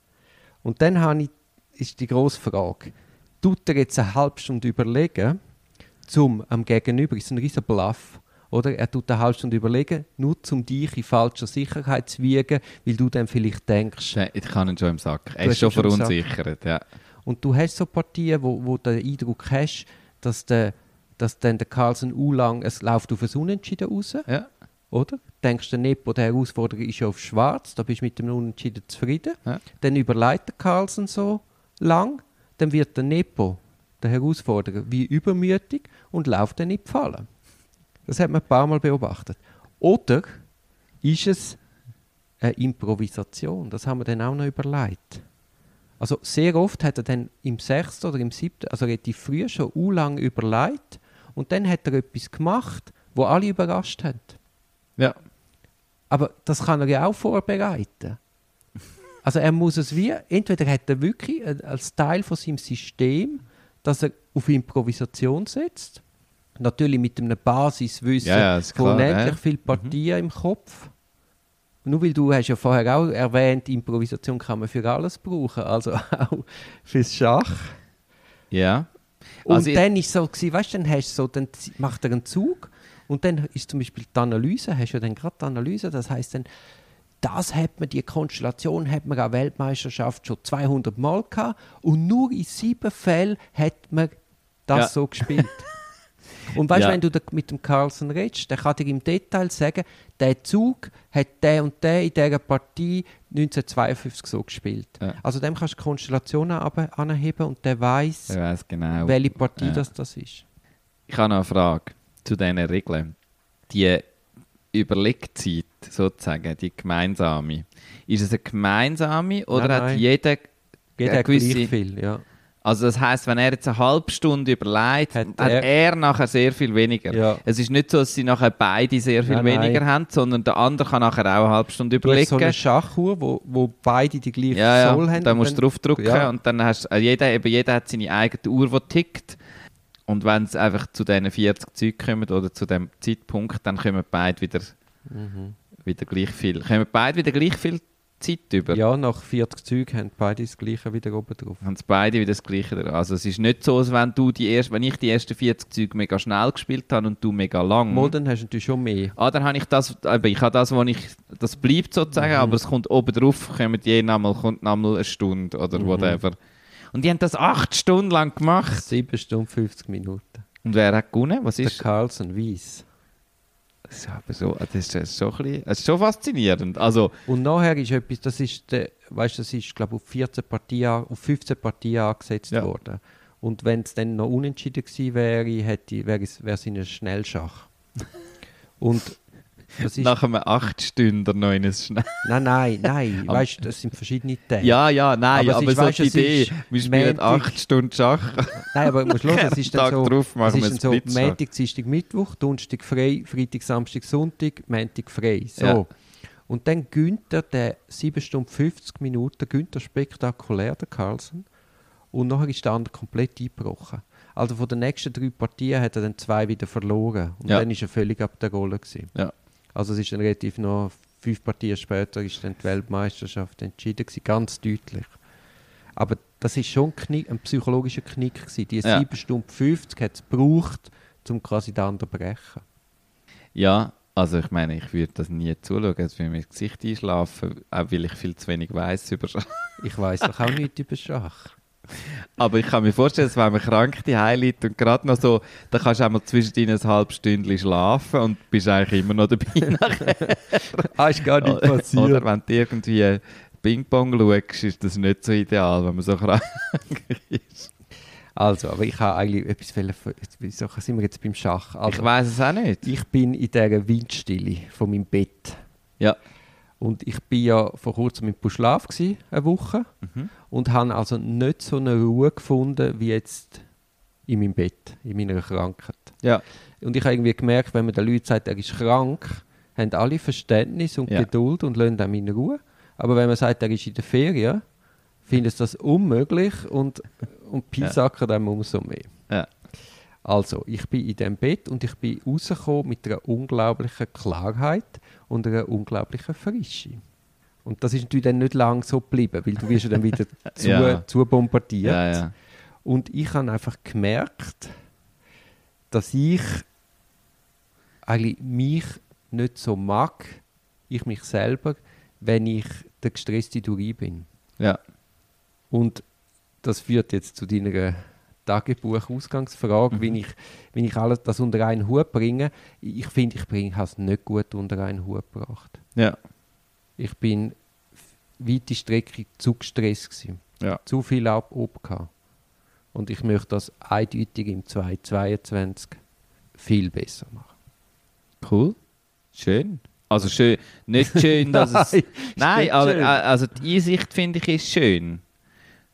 A: Und dann ich, ist die grosse Frage, tut er jetzt eine halbe Stunde überlegen, zum am Gegenüber, ist ein riesen Bluff, oder? Er tut eine halbe Stunde überlegen, nur um dich in falscher Sicherheit zu wiegen, weil du dann vielleicht denkst...
B: Ich kann ihn schon im Sack. Er ist schon verunsichert, ja.
A: Und du hast so Partien, wo, wo du den Eindruck hast, dass, der, dass dann der Carlsen u lang, es läuft auf ein Unentschieden raus.
B: Ja.
A: Oder? Denkst du, Nepo, der Herausforderer ist ja auf schwarz, da bist du mit dem Unentschieden zufrieden. Ja. Dann überlegt der Carlsen so lang, dann wird der Nepo, der Herausforderer, wie übermütig und läuft dann nicht Fallen. Das hat man ein paar Mal beobachtet. Oder ist es eine Improvisation? Das haben wir dann auch noch überlegt. Also sehr oft hat er dann im sechsten oder im siebten, also relativ früh schon u lang überlegt und dann hat er etwas gemacht, wo alle überrascht haben.
B: Ja.
A: Aber das kann er ja auch vorbereiten. Also er muss es wie, entweder hat er wirklich als Teil von seinem System, dass er auf Improvisation setzt, natürlich mit einem Basiswissen
B: ja, ja,
A: von unendlich ja. viele Partien mhm. im Kopf nur weil du hast ja vorher auch erwähnt, Improvisation kann man für alles brauchen, also auch fürs Schach.
B: Ja.
A: Also und dann ist es so gewesen, weißt, dann hast so, dann macht er einen Zug und dann ist zum Beispiel die Analyse, hast du ja dann gerade die Analyse, das heißt dann, das hat man, die Konstellation hat man an Weltmeisterschaft schon 200 Mal gehabt und nur in sieben Fällen hat man das ja. so gespielt. Und weißt du, ja. wenn du mit dem Carlsen redest, der kann dir im Detail sagen, der Zug hat der und der in dieser Partie 1952 so gespielt. Ja. Also dem kannst du Konstellationen anheben und der weiß,
B: genau.
A: welche Partie ja. das, das ist.
B: Ich habe noch eine Frage zu diesen Regeln. Die Überlegzeit sozusagen, die gemeinsame, ist es eine gemeinsame oder nein, hat nein. jeder,
A: jeder gewisse... gleich viel, ja.
B: Also das heißt, wenn er jetzt eine halbe Stunde überlegt, hat, hat er, er, nachher sehr viel weniger.
A: Ja.
B: Es ist nicht so, dass sie nachher beide sehr viel nein, weniger nein. haben, sondern der andere kann nachher auch eine halbe Stunde überlegen. Du hast so
A: eine Schachuhr, wo, wo beide die gleiche
B: ja,
A: Soll
B: ja.
A: haben.
B: Da musst du draufdrücken ja. und dann hast äh, jeder, eben jeder hat seine eigene Uhr, die tickt. Und wenn es einfach zu diesen 40 Zeug kommt oder zu dem Zeitpunkt, dann kommen beide wieder, mhm. wieder gleich viel. Kommen beide wieder gleich viel Zeit über.
A: Ja, nach 40 Zügen haben beide das Gleiche wieder oben drauf.
B: Haben beide wieder das Gleiche drauf. Also es ist nicht so, als wenn, du die erst, wenn ich die ersten 40 Züge mega schnell gespielt habe und du mega lang.
A: Mal, dann hast du natürlich schon mehr.
B: Ah, dann habe ich das, aber ich habe das, wo ich, das bleibt sozusagen, mhm. aber es kommt oben drauf, kommt je nochmal, kommt nochmal eine Stunde oder mhm. whatever. Und die haben das acht Stunden lang gemacht.
A: Sieben Stunden, 50 Minuten.
B: Und wer hat gewonnen? Was ist?
A: Der Carlsen Weiss.
B: Das ist, aber so, das ist, schon, bisschen, das ist schon faszinierend. Also,
A: und nachher ist etwas, das ist, der, weißt, das ist glaube auf 14 Partien, auf 15 Partien angesetzt ja. worden. Und wenn es dann noch unentschieden gewesen wäre, wäre es, wäre es in einem Schnellschach. und
B: nach einem 8 Stunden noch in Schnell.
A: Nein, nein, nein. weißt du, das sind verschiedene Themen.
B: Ja, ja, nein, aber, aber ist, so weißt, die Idee, wir spielen 8 Stunden Schach.
A: Nein, aber muss hören, es ist dann so,
B: drauf machen
A: es ist dann so Montag, Dienstag, Mittwoch, Donnerstag frei, Freitag, Samstag, Sonntag, Montag frei. So. Ja. Und dann gönnt er den 7 Stunden 50 Minuten, gönnt er spektakulär, der Carlsen. Und nachher ist der andere komplett eingebrochen. Also von den nächsten drei Partien hat er dann zwei wieder verloren. Und ja. dann ist er völlig ab der Rolle. Gewesen.
B: Ja.
A: Also es ist dann relativ noch fünf Partien später ist dann die Weltmeisterschaft entschieden gewesen, ganz deutlich. Aber das ist schon ein, Knick, ein psychologischer Knick gewesen. Die
B: Ja.
A: 7 Stunden 50 hat es gebraucht, um quasi den anderen zu brechen.
B: Ja, also ich meine, ich würde das nie zuschauen, als würde mir das Gesicht einschlafen, auch weil ich viel zu wenig weiß über Schach.
A: Ich weiß doch auch nichts über Schach.
B: Aber ich kann mir vorstellen, dass wenn man krank die liegt und gerade noch so, dann kannst du auch mal zwischendrin ein halbes Stündchen schlafen und bist eigentlich immer noch dabei nachher.
A: Ah, ist gar nicht
B: Oder
A: passiert.
B: wenn du irgendwie Ping-Pong schaust, ist das nicht so ideal, wenn man so krank ist.
A: Also, aber ich habe eigentlich etwas Wieso sind wir jetzt beim Schach? Also,
B: ich weiß es auch nicht.
A: ich bin in dieser Windstille von meinem Bett.
B: Ja.
A: Und ich bin ja vor kurzem im Buschlaf eine Woche.
B: Mhm.
A: Und habe also nicht so eine Ruhe gefunden wie jetzt in meinem Bett, in meiner Krankheit.
B: Ja.
A: Und ich habe irgendwie gemerkt, wenn man den Leuten sagt, er ist krank, haben alle Verständnis und
B: Ja.
A: Geduld und lassen ihm in Ruhe. Aber wenn man sagt, er ist in der Ferien, finden sie das unmöglich und, und piesackern dann umso mehr.
B: Ja.
A: Also, ich bin in dem Bett und ich bin rausgekommen mit einer unglaublichen Klarheit und einer unglaublichen Frische. Und das ist natürlich dann nicht lang so geblieben, weil du wirst ja dann wieder zu,
B: Ja.
A: zu bombardiert.
B: Ja, ja.
A: Und ich habe einfach gemerkt, dass ich eigentlich mich nicht so mag, ich mich selber, wenn ich der gestresste Duri bin.
B: Ja.
A: Und das führt jetzt zu deiner Tagebuch-Ausgangsfrage,
B: Mhm.
A: wie, ich, wie ich alles das unter einen Hut bringe. Ich finde, ich bringe es nicht gut unter einen Hut gebracht.
B: Ja.
A: Ich bin weite Strecke zu gestresst gewesen.
B: Ja.
A: Zu viel ab gehabt. Und ich möchte das eindeutig im 2022 viel besser machen.
B: Cool. Schön. Also schön, nicht schön, dass es...
A: Nein,
B: Nein, aber
A: schön.
B: äh, also die Einsicht finde ich ist schön.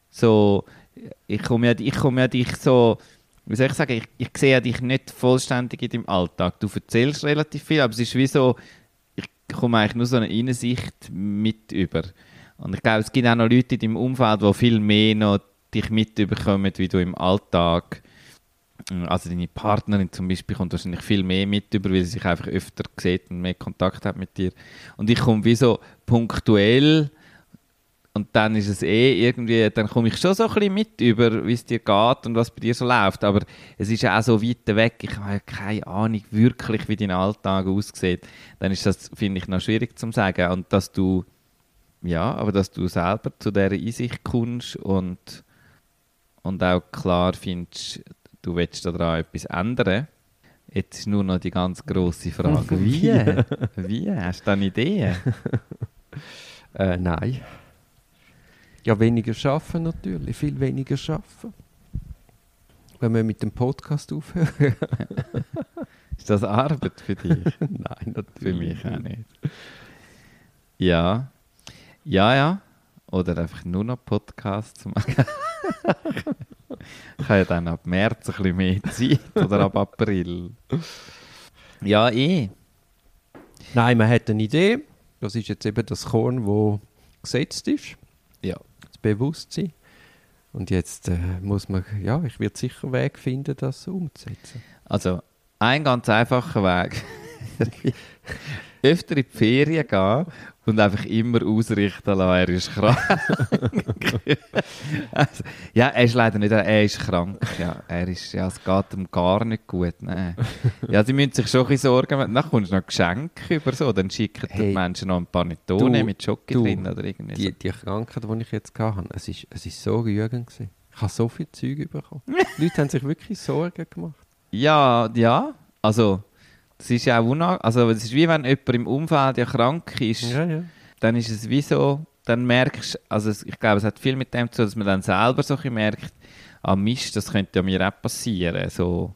B: So, ich komme ja, ich komme ja dich so, wie soll ich sagen, ich, ich sehe ja dich nicht vollständig in deinem Alltag. Du erzählst relativ viel, aber es ist wie so, komme eigentlich nur so eine Innensicht mit über. Und ich glaube, es gibt auch noch Leute in deinem Umfeld, die viel mehr noch dich mitbekommen, wie du im Alltag. Also deine Partnerin zum Beispiel kommt wahrscheinlich viel mehr mit über, weil sie sich einfach öfter sieht und mehr Kontakt hat mit dir. Und ich komme wie so punktuell und dann ist es eh irgendwie, dann komme ich schon so ein bisschen mit über, wie es dir geht und was bei dir so läuft. Aber es ist ja auch so weit weg, ich habe keine Ahnung wirklich, wie dein Alltag aussieht. Dann ist das, finde ich, noch schwierig zu sagen. Und dass du, ja, aber dass du selber zu dieser Einsicht kommst und, und auch klar findest, du willst daran etwas ändern. Jetzt ist nur noch die ganz grosse Frage, wie? wie? Hast du eine Idee?
A: Äh, nein. Ja, weniger schaffen natürlich, viel weniger schaffen. Wenn wir mit dem Podcast aufhören.
B: Ist das Arbeit für dich?
A: nein, natürlich.
B: Für mich auch nicht. Ja. Ja, ja. Oder einfach nur noch Podcasts machen. ich habe ja dann ab März ein bisschen mehr Zeit oder ab April. Ja, eh.
A: Nein, man hat eine Idee. Das ist jetzt eben das Korn, wo gesetzt ist.
B: Ja.
A: Bewusstsein. Und jetzt äh, muss man, ja, ich werde sicher einen Weg finden, das umzusetzen.
B: Also, ein ganz einfacher Weg. Öfter in die Ferien gehen und einfach immer ausrichten lassen, er ist krank. also, ja, er ist leider nicht, er ist krank. Ja, er ist, ja, es geht ihm gar nicht gut. Nein. Ja, sie müssen sich schon ein bisschen Sorgen machen. Dann kommst du noch Geschenke über so, dann schicken
A: Hey,
B: die Menschen noch ein Panettone
A: du-
B: mit Schoki
A: du,
B: drin oder irgendwie
A: Die, die Krankheit, die ich jetzt hatte, es ist, es ist so rührend. Gewesen. Ich habe so viel Zeug bekommen. Die Leute haben sich wirklich Sorgen gemacht.
B: Ja, ja. Also, das ist ja auch unangenehm. Also, es ist wie wenn jemand im Umfeld ja krank ist.
A: Ja, ja.
B: dann ist es wie so, dann merkst du, also es- ich glaube, es hat viel mit dem zu tun, dass man dann selber so merkt, ah Mist, das könnte ja mir auch passieren. So.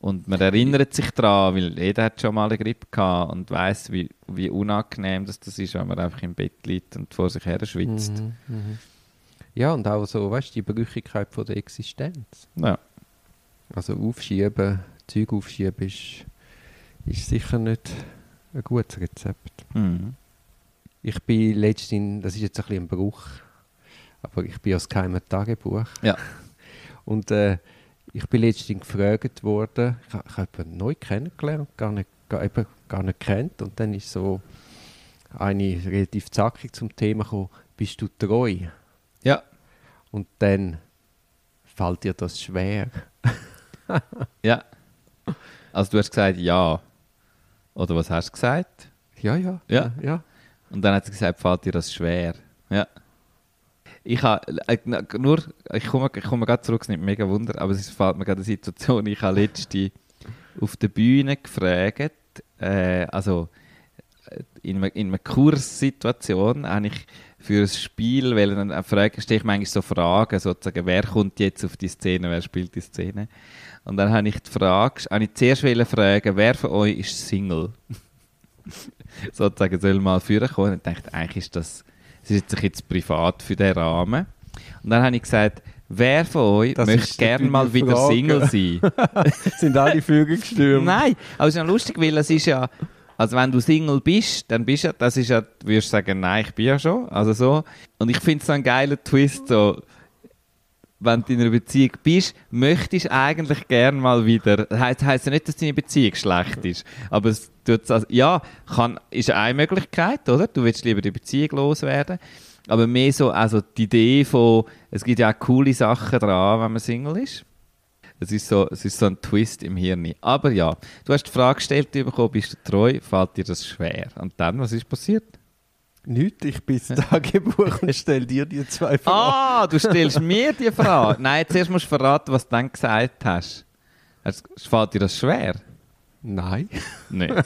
B: Und man erinnert sich daran, weil jeder hat schon mal eine Grippe gehabt und weiß, wie, wie unangenehm das, das ist, wenn man einfach im Bett liegt und vor sich her schwitzt.
A: Mhm, mhm. Ja, und auch so, weißt du, die Brüchigkeit von der Existenz.
B: Ja.
A: Also aufschieben, Zeug aufschieben ist, ist sicher nicht ein gutes Rezept.
B: Mhm.
A: Ich bin letztens, das ist jetzt ein bisschen ein Bruch, aber ich bin aus keinem Tagebuch.
B: Ja.
A: Und äh, ich bin letztens gefragt worden, ich, ich habe jemanden neu kennengelernt, gar nicht, gar, eben, gar nicht kennt. Und dann ist so eine relativ zackig zum Thema gekommen, bist du treu?
B: Ja.
A: Und dann fällt dir das schwer.
B: ja. Also du hast gesagt ja. Oder was hast du gesagt?
A: Ja, ja.
B: Ja.
A: ja.
B: Und dann hat sie gesagt, fällt dir das schwer? Ja. Ich habe äh, nur, ich komme, ich komme gerade zurück, es ist nicht mega Wunder, aber es fällt mir gerade eine Situation, ich habe letzte auf der Bühne gefragt, äh, also äh, in einer, in einer Kurssituation habe ich für ein Spiel, weil dann frage, stelle ich manchmal so Fragen, sozusagen, wer kommt jetzt auf die Szene, wer spielt die Szene. Und dann habe ich die Frage, habe ich zuerst fragen, wer von euch ist Single? sozusagen soll mal führen kommen. Und ich dachte, eigentlich ist das, das ist jetzt, jetzt privat für den Rahmen. Und dann habe ich gesagt, wer von euch das möchte gerne mal wieder Frage. Single sein?
A: Sind alle Vögel gestürmt?
B: Nein, aber es ist ja lustig, weil es ist ja, also wenn du Single bist, dann bist du, das ist ja, du wirst sagen, nein, ich bin ja schon, also so. Und ich finde es so ein geiler Twist, so, wenn du in einer Beziehung bist, möchtest du eigentlich gerne mal wieder. Das heisst, heisst ja nicht, dass deine Beziehung schlecht ist. Aber es tut also, ja, kann, ist eine Möglichkeit, oder? Du willst lieber die Beziehung loswerden. Aber mehr so, also die Idee von, es gibt ja auch coole Sachen dran, wenn man Single ist. Es ist so, es ist so ein Twist im Hirn. Aber ja, du hast die Frage gestellt bekommen, bist du treu, fällt dir das schwer? Und dann, was ist passiert?
A: Nichts, ich bin das Tagebuch und stelle dir die zwei
B: Fragen. Ah, du stellst mir die Frage? Nein, zuerst musst du verraten, was du dann gesagt hast. Fällt dir das schwer?
A: Nein.
B: Nicht.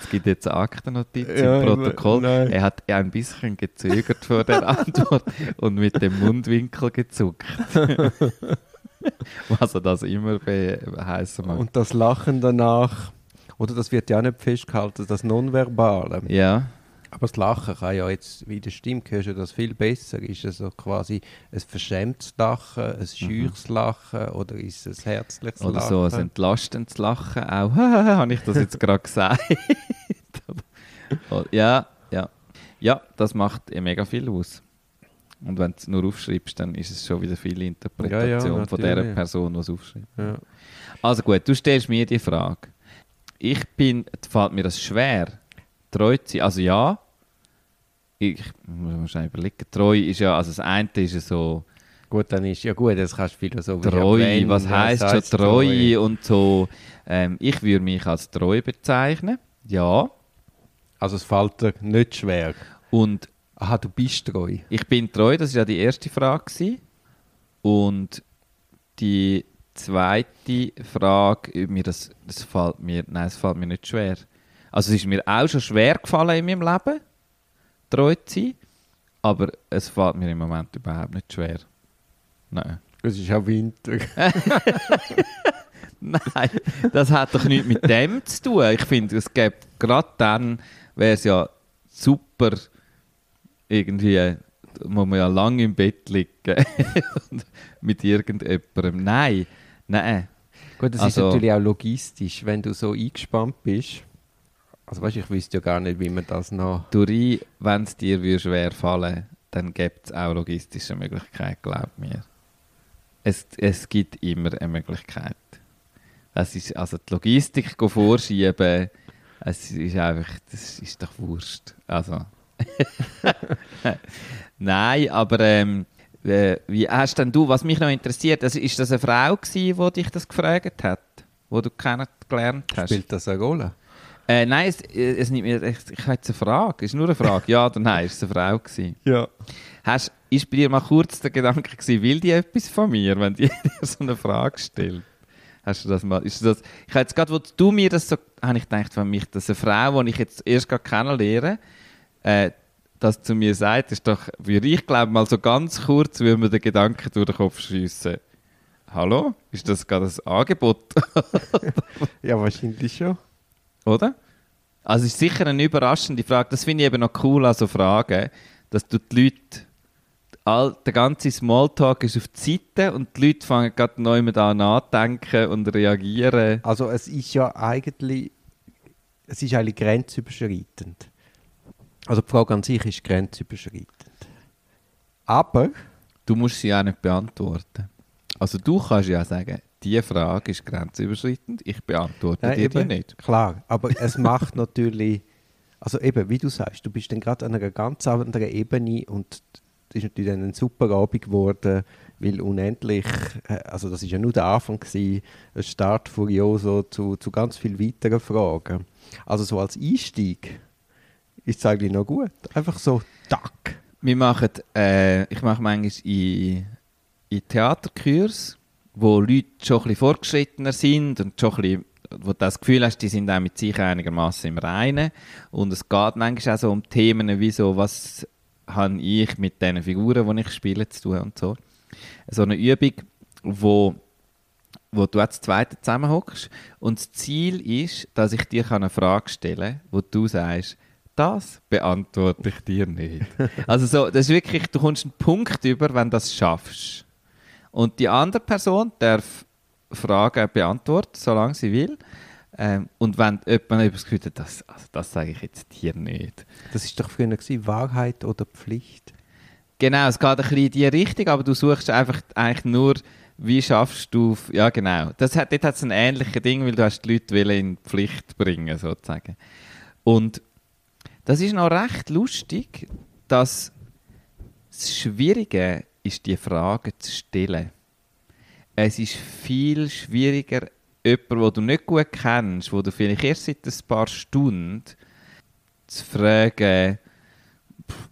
B: es gibt jetzt eine Aktennotiz ja, im Protokoll. Nein. Er hat ein bisschen gezögert vor der Antwort und mit dem Mundwinkel gezuckt. was er das immer heißen mag.
A: Und das Lachen danach oder das wird ja auch nicht festgehalten, das Nonverbale.
B: Ja.
A: Aber das Lachen kann ja jetzt, wie der Stimme hörst das viel besser. Ist es so quasi ein verschämtes Lachen, ein mhm. scheues Lachen oder ist es ein herzliches
B: oder
A: Lachen?
B: Oder so ein entlastendes Lachen auch. Habe ich das jetzt gerade gesagt? ja, ja. Ja, das macht mega viel aus. Und wenn du es nur aufschreibst, dann ist es schon wieder viel Interpretation ja, ja, von der Person, die es aufschreibt.
A: Ja.
B: Also gut, du stellst mir die Frage ich bin, fällt mir das schwer, treu zu sein. Also ja, ich muss wahrscheinlich überlegen, treu ist ja, also das eine ist ja so...
A: Gut, dann ist ja gut, das kannst du philosophisch
B: Treu, erwähnen, was heisst schon treu, treu und so. Ähm, ich würde mich als treu bezeichnen, ja.
A: Also es fällt dir nicht schwer.
B: Und
A: Aha, du bist treu.
B: Ich bin treu, das war ja die erste Frage. Gewesen. Und die zweite Frage, mir das, das fällt mir, nein, es fällt mir nicht schwer. Also es ist mir auch schon schwer gefallen in meinem Leben, treu zu sein, aber es fällt mir im Moment überhaupt nicht schwer. Nein.
A: Es ist auch Winter.
B: nein, das hat doch nichts mit dem zu tun. Ich finde, es gibt gerade dann, wäre es ja super irgendwie muss man ja lange im Bett liegen mit irgendjemandem. Nein, Nein.
A: Gut, das also, ist natürlich auch logistisch, wenn du so eingespannt bist. Also weißt, ich wüsste ja gar nicht, wie man das noch...
B: Durch, wenn es dir schwer fallen dann gibt es auch logistische Möglichkeiten, glaub mir. Es, es gibt immer eine Möglichkeit. Es ist, also die Logistik vorschieben, es ist einfach, das ist doch Wurst. Also. Nein, aber ähm, äh, wie hast denn du, was mich noch interessiert, also ist das eine Frau gewesen, die dich das gefragt hat, wo du kennengelernt hast?
A: Spielt das eine Rolle?
B: Äh, nein, es, äh, es nicht mehr, ich, ich habe jetzt eine Frage. Es ist nur eine Frage. Ja oder nein, ist es eine Frau gewesen?
A: Ja.
B: Hast, ist bei dir mal kurz der Gedanke gewesen, will die etwas von mir, wenn die dir so eine Frage stellt? Hast du das mal, ist das, ich habe jetzt gerade, wo du mir das so, habe ich gedacht, wenn mich das eine Frau, die ich jetzt erst gerade kennenlerne, äh, das zu mir sagt, ist doch, würde ich glaube mal so ganz kurz, würde mir den Gedanken durch den Kopf schiessen. Hallo? Ist das gerade ein Angebot?
A: ja, wahrscheinlich schon.
B: Oder? Also es ist sicher eine überraschende Frage. Das finde ich eben noch cool an so Fragen, dass du die Leute, all, der ganze Smalltalk ist auf die Seite und die Leute fangen gerade neu mit an nachdenken und reagieren.
A: Also es ist ja eigentlich, es ist eigentlich grenzüberschreitend. Also die Frage an sich ist grenzüberschreitend. Aber...
B: Du musst sie auch nicht beantworten. Also du kannst ja sagen, diese Frage ist grenzüberschreitend, ich beantworte Nein, dir eben, die nicht.
A: Klar, aber es macht natürlich... Also eben, wie du sagst, du bist dann gerade an einer ganz anderen Ebene und ist natürlich dann ein super Abend geworden, weil unendlich, äh, also das ist ja nur der Anfang gewesen, ein Start Furioso zu, zu ganz vielen weiteren Fragen. Also so als Einstieg ist es eigentlich noch gut. Einfach so, tack.
B: Wir machen, äh, ich mache manchmal in, in Theaterkurs, wo Leute schon ein bisschen fortgeschrittener sind und schon ein bisschen, wo du das Gefühl hast, die sind auch mit sich einigermaßen im Reinen. Und es geht manchmal auch so um Themen wie so, was habe ich mit den Figuren, die ich spiele, zu tun und so. So eine Übung, wo wo du als Zweite zusammenhockst und das Ziel ist, dass ich dir eine Frage stellen kann, wo du sagst, das beantworte ich dir nicht. also so, das ist wirklich, du kommst einen Punkt über, wenn du das schaffst. Und die andere Person darf Fragen beantworten, solange sie will. Ähm, und wenn jemand etwas Gefühl hat, das, also das sage ich jetzt dir nicht.
A: Das ist doch früher gewesen, Wahrheit oder Pflicht.
B: Genau, es geht ein bisschen in die Richtung, aber du suchst einfach eigentlich nur, wie schaffst du, ja genau. Das hat, dort hat es ein ähnliches Ding, weil du hast die Leute in die Pflicht bringen, sozusagen. Und das ist noch recht lustig, dass das Schwierige ist, die Frage zu stellen. Es ist viel schwieriger, jemanden, den du nicht gut kennst, wo du vielleicht erst seit ein paar Stunden zu fragen,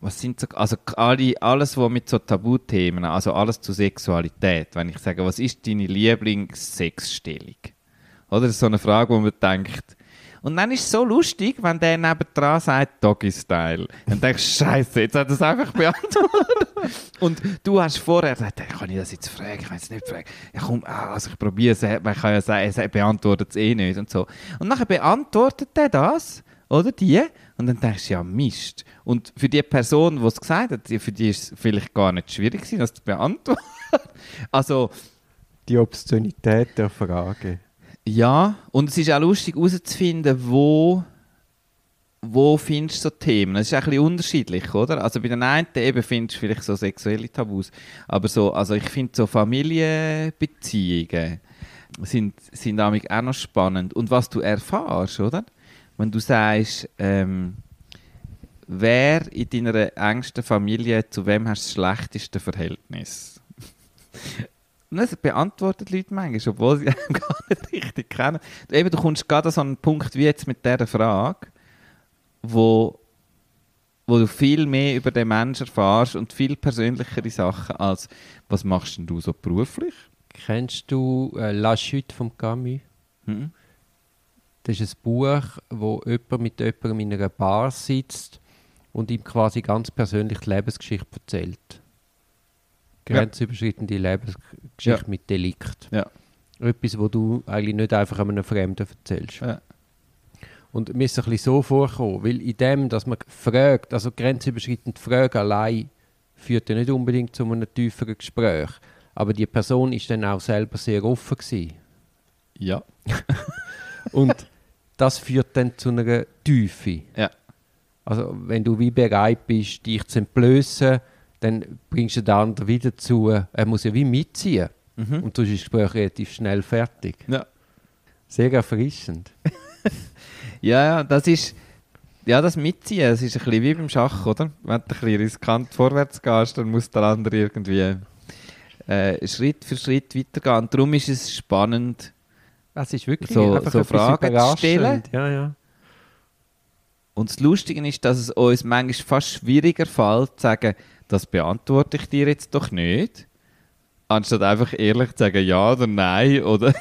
B: was sind so, also alle, alles, was mit so Tabuthemen, also alles zu Sexualität, wenn ich sage, was ist deine Lieblingssexstellung? Oder so eine Frage, wo man denkt, und dann ist es so lustig, wenn der nebendran sagt, Doggy-Style. Dann denkst du, Scheiße, jetzt hat er es einfach beantwortet. und du hast vorher gesagt, hey, kann ich das jetzt fragen? Ich kann es nicht fragen. Ja, komm, ah, also ich probiere es. Man kann ja sagen, er beantwortet es eh nicht und so. Und nachher beantwortet er das, oder die, und dann denkst du, ja, Mist. Und für die Person, die es gesagt hat, für die ist es vielleicht gar nicht schwierig das zu beantworten. also...
A: Die Obszönität der Frage.
B: Ja, und es ist auch lustig herauszufinden, wo, wo findest du so Themen. Das ist auch ein bisschen unterschiedlich, oder? Also bei den einen eben findest du vielleicht so sexuelle Tabus, aber so, also ich finde so Familienbeziehungen sind, sind auch noch spannend. Und was du erfährst, oder? Wenn du sagst, ähm, wer in deiner engsten Familie, zu wem hast du das schlechteste Verhältnis? Das beantworten die Leute manchmal, obwohl sie einen gar nicht richtig kennen. Eben, du kommst gerade an so einen Punkt wie jetzt mit dieser Frage, wo, wo du viel mehr über den Menschen erfährst und viel persönlichere Sachen als «Was machst denn du so beruflich?»
A: Kennst du äh, «La Chute» von Camus? Hm? Das ist ein Buch, wo jemand mit jemandem in einer Bar sitzt und ihm quasi ganz persönlich die Lebensgeschichte erzählt grenzüberschreitende Lebensgeschichte ja. mit Delikt.
B: Ja.
A: Etwas, wo du eigentlich nicht einfach einem Fremden erzählst. Ja. Und mir ist es ein bisschen so vorgekommen, weil in dem, dass man fragt, also grenzüberschreitend Fragen allein führt ja nicht unbedingt zu einem tieferen Gespräch. Aber die Person ist dann auch selber sehr offen gewesen.
B: Ja.
A: Und das führt dann zu einer Tiefe.
B: Ja.
A: Also wenn du wie bereit bist, dich zu entblößen, dann bringst du den anderen wieder zu, er muss ja wie mitziehen. Mhm. Und du ist das Gespräch relativ schnell fertig.
B: Ja.
A: Sehr erfrischend.
B: ja, das ist, ja, das Mitziehen, das ist ein bisschen wie beim Schach, oder? Wenn du ein bisschen riskant vorwärts gehst, dann muss der andere irgendwie äh, Schritt für Schritt weitergehen. Und darum ist es spannend,
A: das ist wirklich
B: so, so Fragen zu stellen.
A: Ja, ja.
B: Und das Lustige ist, dass es uns manchmal fast schwieriger fällt, zu sagen, das beantworte ich dir jetzt doch nicht. Anstatt einfach ehrlich zu sagen, ja oder nein, oder?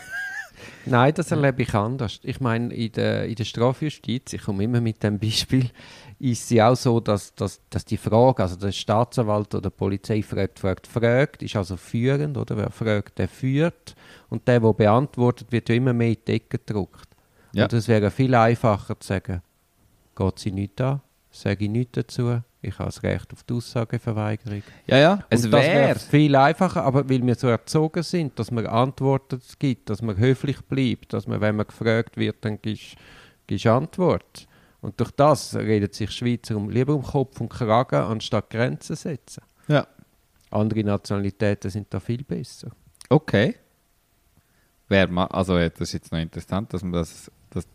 A: nein, das erlebe ich anders. Ich meine, in der, in der Strafjustiz, ich komme immer mit dem Beispiel, ist es ja auch so, dass, dass, dass die Frage, also der Staatsanwalt oder die Polizei fragt, fragt, fragt, ist also führend, oder? Wer fragt, der führt. Und der, der beantwortet, wird ja immer mehr in die Ecke gedruckt. Ja. Und es wäre viel einfacher zu sagen, geht sie nicht an, sage ich nichts dazu, ich habe das Recht auf die Aussageverweigerung.
B: Ja, ja, es wäre
A: viel einfacher, aber weil wir so erzogen sind, dass man Antworten gibt, dass man höflich bleibt, dass man, wenn man gefragt wird, dann gibst du Antwort. Und durch das redet sich Schweizer um, lieber um Kopf und Kragen, anstatt Grenzen setzen.
B: Ja.
A: Andere Nationalitäten sind da viel besser.
B: Okay. Wer also das ist jetzt noch interessant, dass man das, dass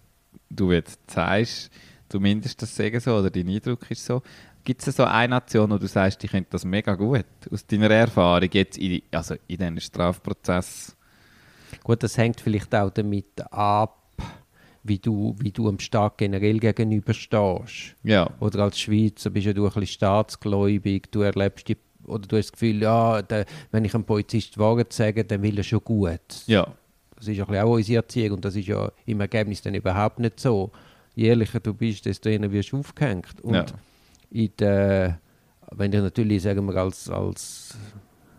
B: du jetzt zeigst, zumindest das sagen so, oder dein Eindruck ist so. Gibt es so eine Nation, wo du sagst, die könnte das mega gut, aus deiner Erfahrung jetzt in, also in diesem Strafprozess?
A: Gut, das hängt vielleicht auch damit ab, wie du, wie du dem Staat generell gegenüberstehst.
B: Ja.
A: Oder als Schweizer bist ja du ein bisschen staatsgläubig, du erlebst die, oder du hast das Gefühl, ja, der, wenn ich einem Polizist Wahrheit sage, dann will er schon gut.
B: Ja.
A: Das ist ein bisschen auch unsere Erziehung und das ist ja im Ergebnis dann überhaupt nicht so. Je ehrlicher du bist, desto eher wirst du aufgehängt. Und
B: Ja.
A: In der, wenn du natürlich, sagen wir, als, als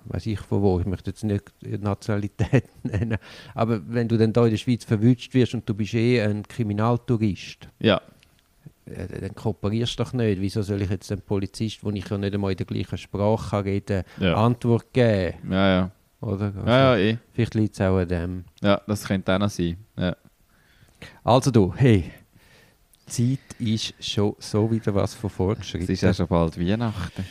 A: weiß ich von wo, ich möchte jetzt nicht Nationalität nennen, aber wenn du dann da in der Schweiz verwünscht wirst und du bist eh ein Kriminaltourist,
B: Ja.
A: dann kooperierst du doch nicht. Wieso soll ich jetzt dem Polizist, wo ich ja nicht einmal in der gleichen Sprache kann reden
B: Ja.
A: Antwort geben?
B: Ja, ja.
A: Oder? Also,
B: Ja, ja, eh.
A: Vielleicht liegt es auch an dem.
B: Ja, das könnte auch noch sein. Ja.
A: Also du, hey, Zeit ist schon so wieder was von
B: Es
A: Fortschritt.
B: ist ja schon bald Weihnachten.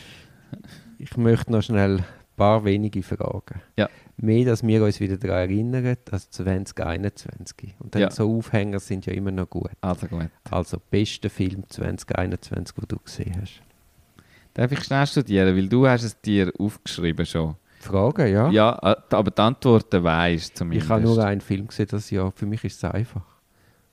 A: Ich möchte noch schnell ein paar wenige Fragen.
B: Ja.
A: Mehr, dass wir uns wieder daran erinnern, dass 2021. Und dann
B: Ja.
A: so Aufhänger sind ja immer noch gut.
B: Also gut.
A: Also, bester Film 2021, den du gesehen hast.
B: Darf ich schnell studieren, weil du hast es dir aufgeschrieben schon.
A: Fragen, ja?
B: Ja, äh, aber die Antworten weisst zumindest.
A: Ich habe nur einen Film gesehen das Jahr. Für mich ist es einfach.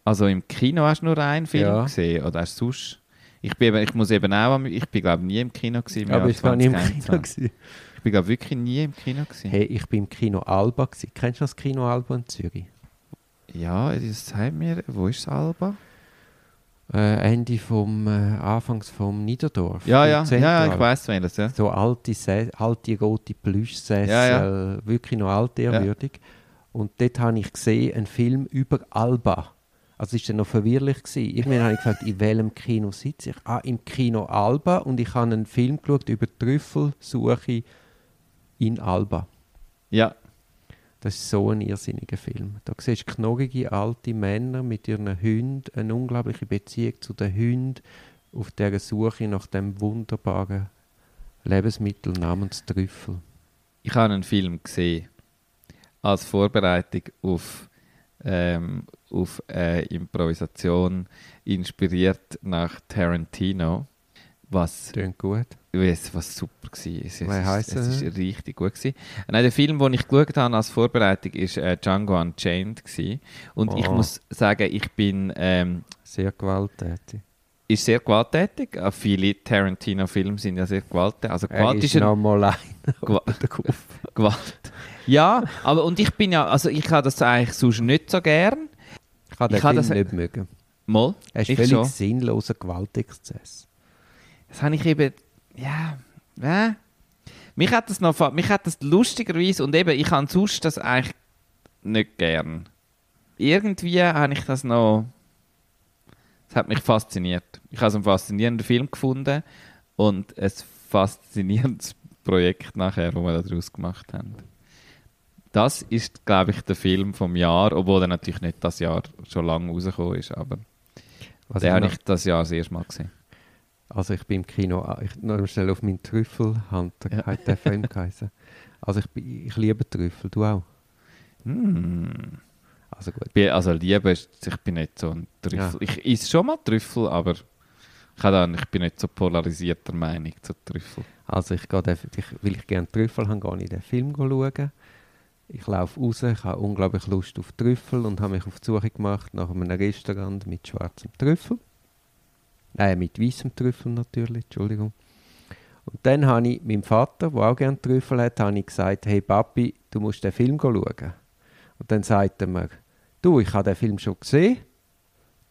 B: Also im Kino hast du nur einen Film
A: Ja.
B: gesehen oder hast du sonst? Ich, bin eben, ich muss eben auch, ich bin glaube nie im Kino gewesen.
A: Aber ich war nicht im
B: 2021.
A: Kino. Gewesen.
B: Ich bin glaube wirklich nie im Kino gewesen.
A: Hey, ich bin im Kino Alba. Gewesen. Kennst du das Kino Alba in Zürich?
B: Ja, das sagt mir, wo ist das Alba?
A: Äh, Ende vom, äh, Anfangs vom Niederdorf.
B: Ja, ja, ja, ja, ich weiß welches, ja.
A: So alte, Sä- alte rote Plüschsessel,
B: Ja,
A: wirklich noch altehrwürdig. Und dort habe ich gesehen, einen Film über Alba. Also es war dann noch verwirrlich. Gewesen. Irgendwann habe ich gefragt, in welchem Kino sitze ich? Ah, im Kino Alba. Und ich habe einen Film geschaut über Trüffelsuche in Alba.
B: Ja,
A: Das ist so ein irrsinniger Film. Da siehst du knorrige alte Männer mit ihren Hunden, eine unglaubliche Beziehung zu den Hunden, auf der Suche nach dem wunderbaren Lebensmittel namens Trüffel.
B: ich habe einen Film gesehen als Vorbereitung auf, ähm, auf äh, Improvisation, inspiriert nach Tarantino, was
A: Klingt gut.
B: Es was super gewesen. Es, es,
A: heisst
B: es, es
A: er?
B: ist richtig gut gewesen. Nein, der Film, den ich geschaut habe als Vorbereitung, ist äh, Django Unchained gewesen. Und ich
A: Oh.
B: muss sagen, ich bin ähm,
A: Sehr gewalttätig.
B: ist sehr gewalttätig. Viele Tarantino-Filme sind ja sehr gewalttätig. Also
A: Er
B: Gewalt
A: ist
B: ist ein
A: noch mal ein.
B: Gewa Gewalt. Ja, aber und ich bin ja, also ich habe das eigentlich sonst nicht so gern.
A: Ich habe den
B: Ich das-
A: nicht mögen.
B: Mal,
A: Er ist völlig
B: schon.
A: sinnloser Gewaltexzess.
B: Das habe ich eben, ja, ja. Mich hat das noch, mich hat das lustigerweise, und eben, ich habe sonst das eigentlich nicht gern. Irgendwie habe ich das noch, es hat mich fasziniert. Ich habe es einen faszinierenden Film gefunden und ein faszinierendes Projekt nachher, das wir daraus gemacht haben. Das ist, glaube ich, der Film vom Jahr, obwohl er natürlich nicht das Jahr schon lange rausgekommen ist, aber
A: Was
B: den
A: ich
B: habe ich das Jahr das erste Mal gesehen.
A: Also ich bin im Kino, ich noch schnell auf meinen
B: Ja.
A: hat der Film geheißen. Also ich, ich liebe Trüffel, du auch.
B: Hm.
A: Also gut.
B: Ich bin, also Liebe ist, ich bin nicht so ein Trüffel. Ich esse schon mal Trüffel, aber ich, dann, ich bin nicht so polarisierter Meinung zu Trüffel.
A: Also ich gehe, den- ich, weil ich gerne Trüffel habe, gehe ich in den Film schauen. Ich laufe raus, ich habe unglaublich Lust auf Trüffel und habe mich auf die Suche gemacht nach einem Restaurant mit schwarzem Trüffel. Nein, mit weißem Trüffel natürlich, Entschuldigung. Und dann habe ich meinem Vater, der auch gerne Trüffel hat, habe ich gesagt, hey Papi, du musst den Film schauen. Und dann sagt er mir, du, ich habe den Film schon gesehen.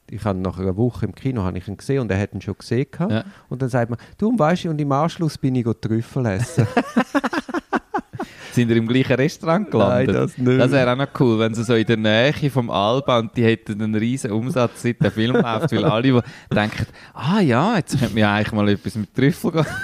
A: Ich habe nach einer Woche im Kino habe ich ihn gesehen und er hat ihn schon gesehen.
B: Ja.
A: Und dann sagt man, du und weißt du, und im Anschluss bin ich Trüffel essen.
B: Sind wir im gleichen Restaurant gelandet?
A: Nein, das nicht.
B: Das wäre auch noch cool, wenn sie so in der Nähe vom Alba und die hätten einen riesen Umsatz, seit der Film läuft, weil alle die denken, ah ja, jetzt könnte ja eigentlich mal etwas mit Trüffel gehen.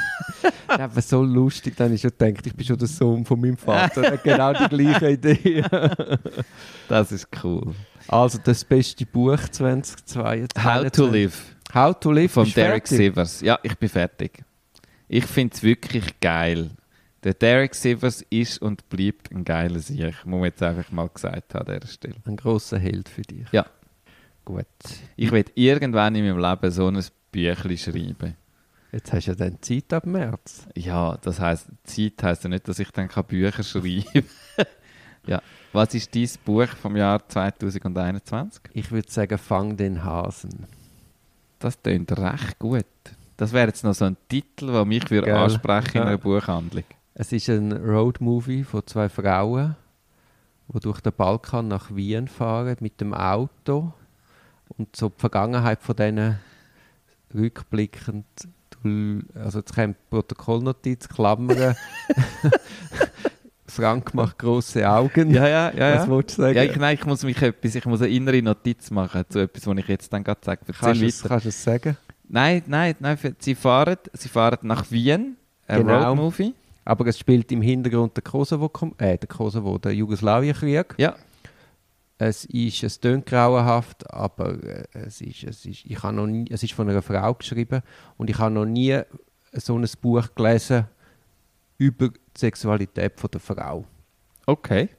A: Das ist so lustig, dann ich schon gedacht, ich bin schon der Sohn von meinem Vater. Er hat genau die gleiche Idee.
B: Das ist cool.
A: Also das beste Buch 2022.
B: How to Live
A: How to Live
B: von Derek
A: fertig.
B: Sivers. Ja, ich bin fertig. Ich finde es wirklich geil. Der Derek Sivers ist und bleibt ein geiler Sieg, muss man jetzt einfach mal gesagt haben an dieser Stelle.
A: Ein grosser Held für dich.
B: Ja.
A: Gut.
B: Ich will irgendwann in meinem Leben so ein Büchlein schreiben.
A: Jetzt hast du ja dann Zeit ab März.
B: Ja, das heisst, Zeit heisst ja nicht, dass ich dann kann Bücher schreiben kann. ja. Was ist dein Buch vom Jahr 2021?
A: Ich würde sagen, Fang den Hasen.
B: Das klingt recht gut. Das wäre jetzt noch so ein Titel, der mich für ansprechen in
A: Ja.
B: einer Buchhandlung.
A: Es ist ein Roadmovie von zwei Frauen, die durch den Balkan nach Wien fahren mit dem Auto und so die Vergangenheit von denen rückblickend. Also jetzt kommt Protokollnotiz, Klammern. Frank macht große Augen.
B: Ja, ja, ja.
A: Was
B: ja.
A: wolltest du sagen?
B: Ja, ich, nein, ich muss mich etwas, ich muss eine innere Notiz machen zu etwas, was ich jetzt dann gerade sage.
A: Kannst, du es, kannst du es sagen?
B: Nein, nein, nein, sie fahren, sie fahren nach Wien, ein
A: Genau.
B: Roadmovie.
A: Aber es spielt im Hintergrund der Kosovo, äh, der Kosovo, der Jugoslawienkrieg.
B: Ja,
A: Es ist, es tönt grauenhaft, aber äh, es ist, es ist, ich habe noch nie, es ist von einer Frau geschrieben und ich habe noch nie so ein Buch gelesen über die Sexualität von der Frau.
B: okay.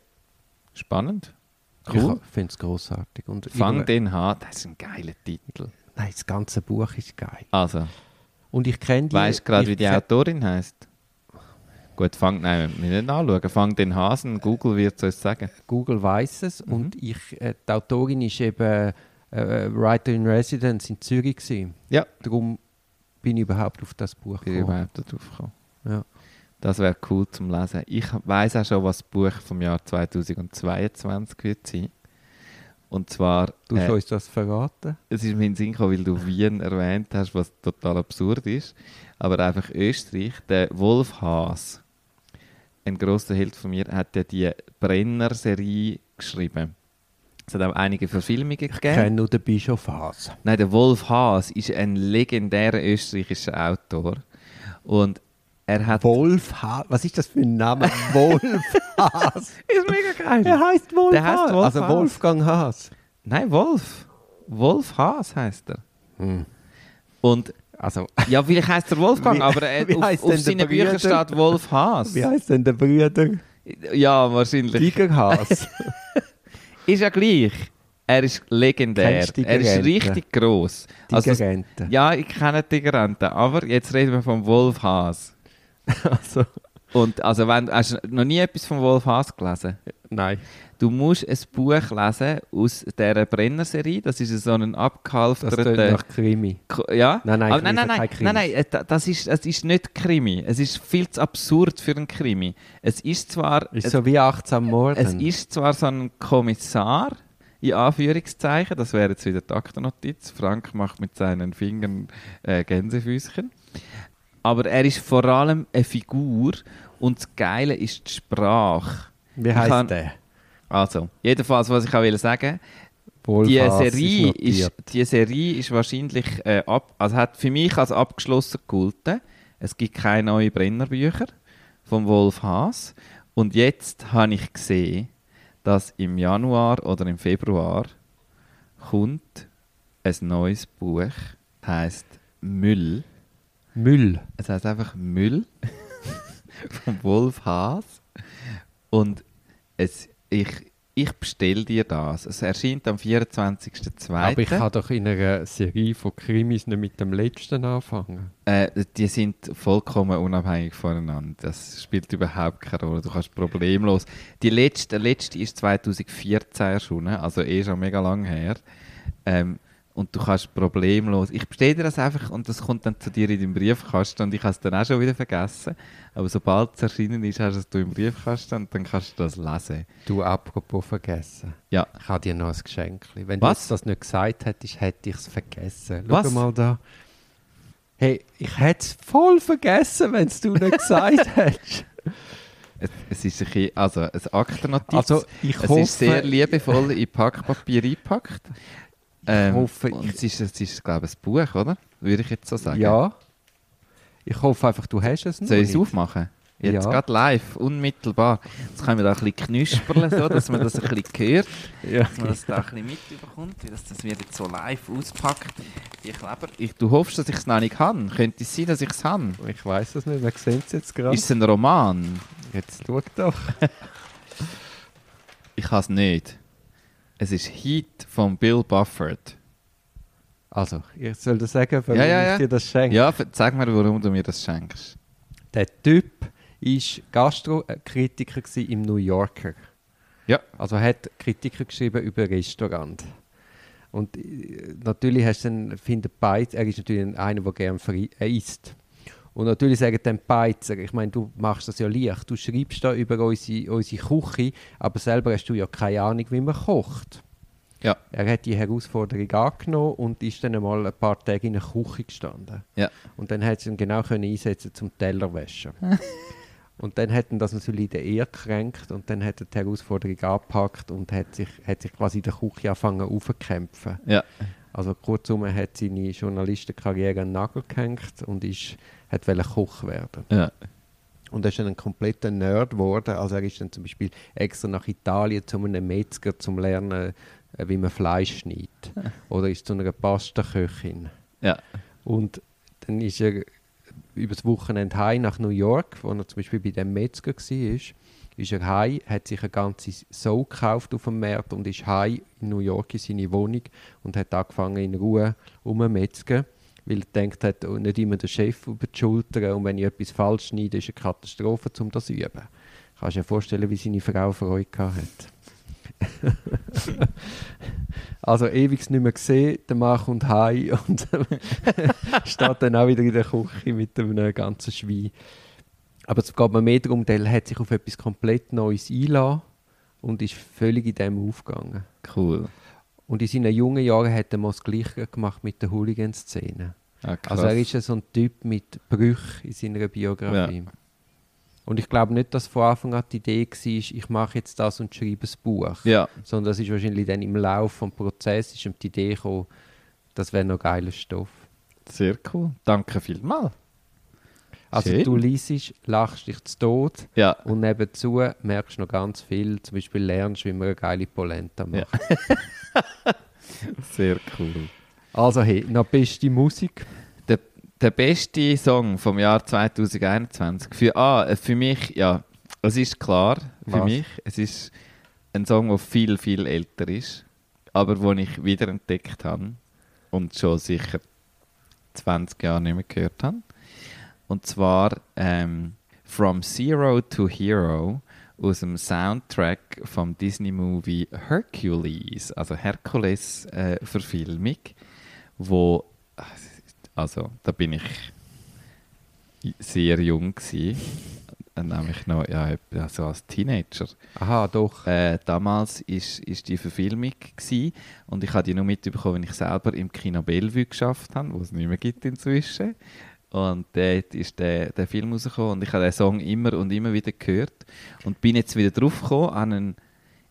B: Spannend. Cool.
A: Ich finde es großartig. Und
B: Fang den an, das ist ein geiler Titel.
A: Nein, das ganze Buch ist geil.
B: Also,
A: Und ich kenne die.
B: weißt du gerade, wie die Autorin heißt? Gut, fang, nein, wir müssen nicht anschauen. Fang den Hasen, Google wird es uns sagen.
A: Google weiß es
B: Mhm.
A: und ich, äh, die Autorin ist eben äh, Writer in Residence in Zürich gewesen.
B: Ja.
A: Darum bin ich überhaupt auf das Buch
B: Bin
A: gekommen.
B: überhaupt darauf gekommen.
A: Ja.
B: Das wäre cool zum Lesen. Ich weiß auch schon, was das Buch vom Jahr 2022 wird sein. Und zwar,
A: Du
B: äh,
A: hast uns das verraten?
B: es ist mir in den Sinn gekommen, weil du Wien erwähnt hast, was total absurd ist. Aber einfach Österreich, der Wolf Haas, ein grosser Held von mir, hat ja die Brenner-Serie geschrieben. Es hat auch einige Verfilmungen
A: Ich
B: gegeben.
A: kenne nur den Bischof Haas.
B: Nein, der Wolf Haas ist ein legendärer österreichischer Autor. Und er hat.
A: Wolf Haas. Was ist das für ein Name? Wolf Haas.
B: ist mega geil.
A: Er heißt Wolf
B: Der
A: Haas.
B: Wolf
A: also
B: Haas.
A: Wolfgang Haas.
B: Nein, Wolf. Wolf Haas heißt er.
A: Hm.
B: Und
A: Also,
B: ja, vielleicht heißt er Wolfgang,
A: Wie-
B: aber äh, auf, auf seinen Büchern steht Wolf Haas.
A: wie heißt denn der Bruder?
B: Ja, wahrscheinlich.
A: Tiger Haas.
B: Ist ja gleich. Er ist legendär. Er ist richtig gross. Also,
A: Tigerente.
B: ja, ich kenne die Gerente, aber jetzt reden wir vom Wolf Haas.
A: Also,
B: Und also, wenn, hast du noch nie etwas vom Wolf Haas gelesen?
A: nein.
B: Du musst ein Buch lesen aus dieser Brenner-Serie. Das ist so ein
A: Das tönt
B: abgehalfterter...
A: nach Krimi.
B: Ja?
A: Nein, nein,
B: nein, nein, nein, nein, nein, da- das ist, es ist nicht Krimi. Es ist viel zu absurd für einen Krimi. Es ist zwar,
A: Ist so wie 18 Morden.
B: es ist zwar so ein Kommissar, in Anführungszeichen, das wäre jetzt wieder die Aktennotiz. Frank macht mit seinen Fingern äh, Gänsefüßchen. Aber er ist vor allem eine Figur und das Geile ist die Sprache.
A: Wie heißt der?
B: Also, jedenfalls, was ich auch will sagen die Serie,
A: ist
B: ist, die Serie ist wahrscheinlich äh, ab, also hat für mich als abgeschlossen gegolten. Es gibt keine neuen Brennerbücher vom Wolf Haas. Und jetzt habe ich gesehen, dass im Januar oder im Februar kommt ein neues Buch, das heißt Müll.
A: Müll.
B: Es heißt einfach Müll vom Wolf Haas. Und es, ich, ich bestelle dir das. Es erscheint am 24.02.
A: Aber ich kann doch in einer Serie von Krimis nicht mit dem letzten anfangen.
B: Äh, die sind vollkommen unabhängig voneinander. Das spielt überhaupt keine Rolle. Du kannst problemlos. Die letzte, der letzte ist 2014 erschienen, also eh schon mega lang her. Ähm, und du kannst problemlos. Ich bestelle dir das einfach und das kommt dann zu dir in deinem Briefkasten und ich habe es dann auch schon wieder vergessen. Aber sobald es erschienen ist, hast du es im Briefkasten und dann kannst du das lesen.
A: Du, apropos vergessen.
B: Ja.
A: Ich habe dir noch ein Geschenk. Wenn
B: Was?
A: du das nicht gesagt hättest, hätte ich es vergessen. Schau
B: Was?
A: mal da. Hey, ich hätte es voll vergessen, wenn es du nicht gesagt hättest.
B: Es, es ist ein, bisschen- also ein Aktennotiz.
A: Also, ich
B: es
A: hoffe,
B: ist sehr liebevoll in Packpapier eingepackt. Ähm,
A: hoffe,
B: und es ist, es ist, glaube ich, ein Buch, oder? Würde ich jetzt so sagen.
A: Ja. Ich hoffe einfach, du hast es noch
B: Soll ich es aufmachen? Jetzt
A: Ja.
B: gerade live, unmittelbar. Jetzt können wir da ein bisschen knusperlen, so, dass man das ein bisschen hört.
A: Ja.
B: Dass man das da ein bisschen mitbekommt, wie das, das wird jetzt so live auspackt. Ich glaube, ich, du hoffst, dass ich es noch nicht kann. Könnte es sein, dass ich es habe?
A: Ich weiß es nicht, wir sehen es jetzt gerade.
B: Ist es ein Roman?
A: Jetzt schau doch.
B: Ich habe es nicht. Es ist Heat von Bill Bufford.
A: Also, ich soll dir sagen, warum
B: Ja, ja, ja.
A: ich dir das schenke.
B: Ja, sag mir, warum du mir das schenkst.
A: Der Typ war Gastrokritiker im New Yorker.
B: Ja.
A: Also er hat Kritiker geschrieben über Restaurant. Und äh, natürlich hast du dann, findet Beiz, er ist natürlich einer, der gerne äh, isst. Und natürlich sagen dann Beizer, ich meine, du machst das ja leicht, du schreibst da über unsere, unsere Küche, aber selber hast du ja keine Ahnung, wie man kocht.
B: Ja.
A: Er hat die Herausforderung angenommen und ist dann einmal ein paar Tage in der Küche gestanden.
B: Ja.
A: Und dann hat sie ihn genau können einsetzen zum Tellerwäschen. und dann hat ihn das natürlich in der Ehe gekränkt und dann hat er die Herausforderung angepackt und hat sich, hat sich quasi in der Küche angefangen aufzukämpfen.
B: Ja.
A: Also kurzum, er hat seine Journalistenkarriere an den Nagel gehängt und ist, hat wollte Koch werden.
B: Ja.
A: Und er ist dann ein kompletter Nerd geworden. Also er ist dann zum Beispiel extra nach Italien zu einem Metzger zum Lernen, äh, wie man Fleisch schneidet. Oder ist zu einer Pasta-Köchin.
B: Ja.
A: Und dann ist er übers Wochenende heim nach New York, wo er zum Beispiel bei dem Metzger war. Ist er heim, hat sich eine ganze Sau gekauft auf dem Markt und ist heim in New York in seine Wohnung und hat angefangen in Ruhe umzumetzgen, weil er denkt hat, nicht immer der Chef über die Schulter und wenn ich etwas falsch schneide, ist eine Katastrophe, um das zu üben. Kannst du dir vorstellen, wie seine Frau Freude hat. Also ewig nicht mehr gesehen, der Mann kommt heim und steht dann auch wieder in der Küche mit einem ganzen Schwein. Aber es geht mir mehr darum, der hat sich auf etwas komplett Neues eingeladen und ist völlig in dem aufgegangen.
B: Cool.
A: Und in seinen jungen Jahren hat er mal das Gleiche gemacht mit der Hooligan-Szene.
B: Ah.
A: Also er ist ja so ein Typ mit Brüchen in seiner Biografie.
B: Ja.
A: Und ich glaube nicht, dass von Anfang an die Idee war, ich mache jetzt das und schreibe ein Buch.
B: Ja.
A: Sondern das ist wahrscheinlich dann im Laufe des Prozesses ist ihm die Idee gekommen, das wäre noch geiler Stoff.
B: Sehr cool. Danke vielmals.
A: Also
B: Schön.
A: du liest, lachst dich zu Tod
B: Ja.
A: und nebenzu merkst du noch ganz viel. Zum Beispiel lernst, wie man eine geile Polenta macht.
B: Sehr cool.
A: Also hey, noch beste Musik.
B: Der, der beste Song vom Jahr 2021. Für, ah, äh, für mich, ja, es ist klar, für
A: Was?
B: mich, es ist ein Song, der viel, viel älter ist, aber den ich wiederentdeckt habe und schon sicher 20 Jahre nicht mehr gehört habe. Und zwar ähm, From Zero to Hero aus dem Soundtrack vom Disney-Movie Hercules, also Herkules-Verfilmung, wo, also da bin ich sehr jung gsi, nämlich noch ja, etwa so als Teenager.
A: Aha, doch.
B: Äh, damals ist, ist die Verfilmung gsi und ich habe die nur mitbekommen, wenn ich selber im Kino Bellevue geschafft habe, wo es nicht mehr gibt inzwischen. Und dort ist der, der Film rausgekommen und ich habe den Song immer und immer wieder gehört und bin jetzt wieder drauf gekommen an einen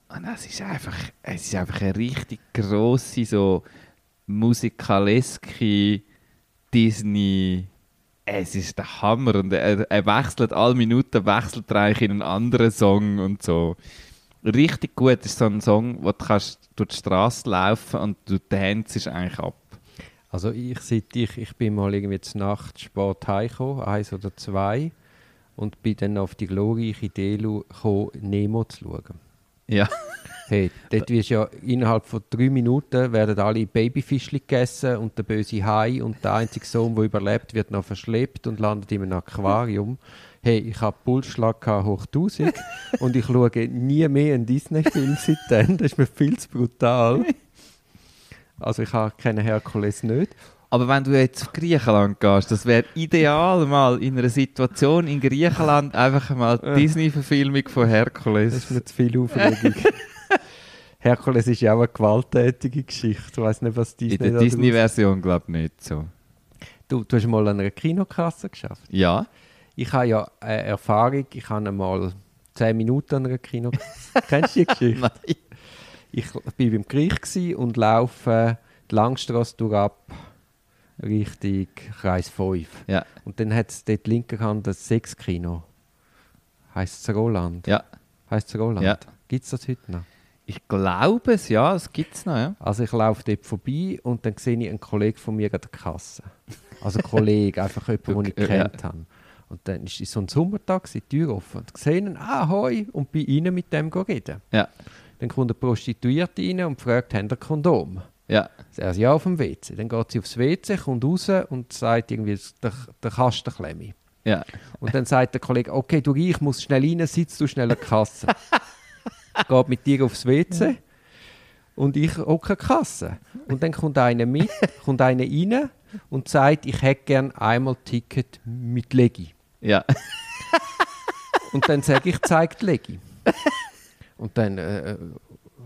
B: und es ist einfach, es ist einfach eine richtig grosse, so musikaleske Disney. Es ist der Hammer und er, er wechselt alle Minuten, wechselt er eigentlich in einen anderen Song und so. Richtig gut ist so ein Song, wo du kannst durch die Straße laufen und du tanzt eigentlich ab.
A: Also ich seit ich, ich bin mal irgendwie zur Nacht spät heimgekommen, eins oder zwei, und bin dann auf die glorreiche Idee gekommen, Nemo zu schauen.
B: Ja,
A: Hey, dort wirst ja innerhalb von drei Minuten werden alle Babyfischli gegessen und der böse Hai und der einzige Sohn, der überlebt, wird noch verschleppt und landet in einem Aquarium. Hey, ich habe Pulsschlag hoch 1000 und ich schaue nie mehr einen Disney-Film seitdem. Das ist mir viel zu brutal. Also ich habe keinen Herkules nicht.
B: aber wenn du jetzt auf Griechenland gehst, das wäre ideal mal in einer Situation in Griechenland einfach mal. Disney-Verfilmung von Herkules.
A: Das ist mir zu viel Aufregung. Herkules ist ja auch eine gewalttätige Geschichte. Ich weiß nicht, was Disney
B: in der Disney-Version glaube ich nicht so.
A: Du, du hast mal an einer Kinokasse geschafft.
B: Ja,
A: Ich habe ja eine Erfahrung, ich habe einmal 10 Minuten an einer Kinokasse. Kennst du die Geschichte?
B: Nein.
A: Ich war beim Gericht und laufe die Langstrasse durch ab Richtung Kreis 5.
B: Ja.
A: Und dann hat es dort linke Hand das Sechskino. Heißt es Roland?
B: Ja.
A: Heißt es Roland?
B: Ja.
A: Gibt es das heute noch?
B: Ich glaube es, ja, es gibt es noch, ja.
A: Also ich laufe dort vorbei und dann sehe ich einen Kollegen von mir an der Kasse. Also Kollege, einfach jemand, den ich
B: Okay, ja.
A: kennt habe. Und dann ist es so ein Sommertag, die Tür offen. Und ich sehe ihn, ah, hoi, und bin rein mit dem reden.
B: Ja.
A: Dann kommt eine Prostituierte rein und fragt, haben ihr Kondom?
B: Ja.
A: Also ja, auf dem WC. Dann geht sie aufs WC, kommt raus und sagt irgendwie, der, der Kasten klemme.
B: Ja.
A: Und dann sagt der Kollege, okay, du ich muss schnell rein, sitzt du schnell an der Kasse. Geht mit dir aufs WC und ich an die Kasse. Und dann kommt einer mit, kommt einer rein und sagt, ich hätte gern einmal Ticket mit Legi.
B: Ja.
A: Und dann sage ich, zeigt Legi. Und dann äh,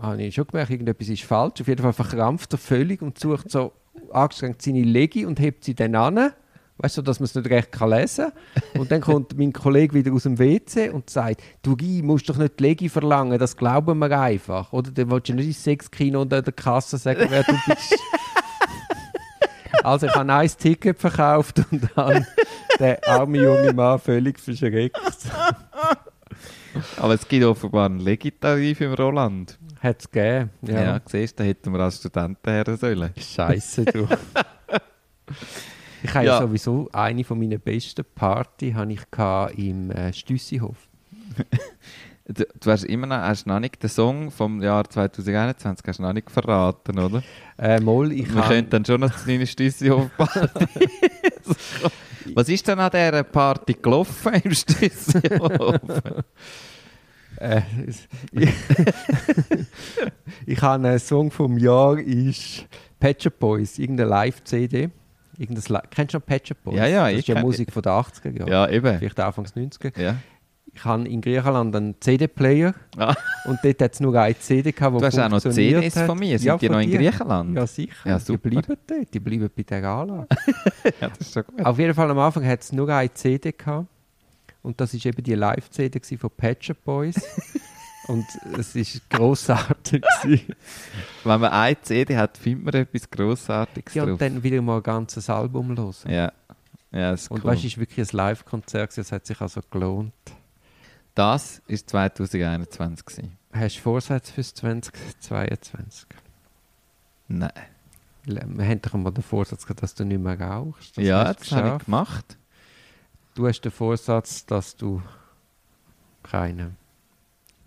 A: habe ich schon gemerkt, irgendetwas ist falsch. Auf jeden Fall verkrampft er völlig und sucht so angestrengt seine Legi und hebt sie dann an. Weißt du, dass man es nicht recht kann lesen kann. Und dann kommt mein Kollege wieder aus dem WC und sagt: Du Guy, musst doch nicht die Legi verlangen, das glauben wir einfach. Oder dann willst du nicht ins Sexkino und an der Kasse sagen, wer du bist. also, ich habe ein Ticket verkauft und dann der arme junge Mann völlig verschreckt.
B: Aber es gibt offenbar einen Legitarif im Roland.
A: Hat es gegeben.
B: Ja,
A: Ja.
B: siehst du, da hätten wir als Studenten her sollen.
A: Scheiße, du. ich habe ja. Sowieso eine von meinen besten Party hatte ich im äh, Stüssihof.
B: Du, du hast immer noch, hast noch nicht den Song vom Jahr 2021 hast noch nicht verraten, oder?
A: Äh, Moll, ich
B: Wir
A: habe
B: können dann schon noch zu deiner Stüssi-Hof-Party. Was ist denn an dieser Party gelaufen im
A: äh, ich, ich habe einen Song vom Jahr ist Shop Boys, irgendeine Live-CD. Irgendein Li Kennst du noch Shop Boys?
B: Ja, ja,
A: Das ist ja Musik von den 80er Jahren.
B: ja, eben.
A: Vielleicht Anfangs 90er.
B: Ja.
A: Ich habe in Griechenland einen CD-Player
B: Ah.
A: und dort hat es nur eine CD gehabt, die
B: Du hast auch noch CDs
A: hat.
B: von mir. Sind
A: Ja,
B: die noch in
A: dir.
B: Griechenland?
A: Ja, sicher.
B: Ja,
A: die bleiben dort, die bleiben bei der Anlage.
B: Ja, das ist schon gut.
A: Auf jeden Fall am Anfang hat es nur eine CD gehabt. Und das war eben die Live-CD von Shop Boys. und es war grossartig.
B: Wenn man eine CD hat, findet man etwas Grossartiges
A: ja, und dann wieder mal ein ganzes Album hören.
B: ja. ja, das ist
A: Und
B: cool.
A: weißt du, es war wirklich ein Live-Konzert, es hat sich also gelohnt.
B: Das war 2021. gewesen.
A: Hast du Vorsätze fürs 2022?
B: Nein.
A: Wir haben doch mal den Vorsatz gehabt, dass du nicht mehr rauchst. Das
B: ja, das habe ich gemacht.
A: Du hast den Vorsatz, dass du keinen.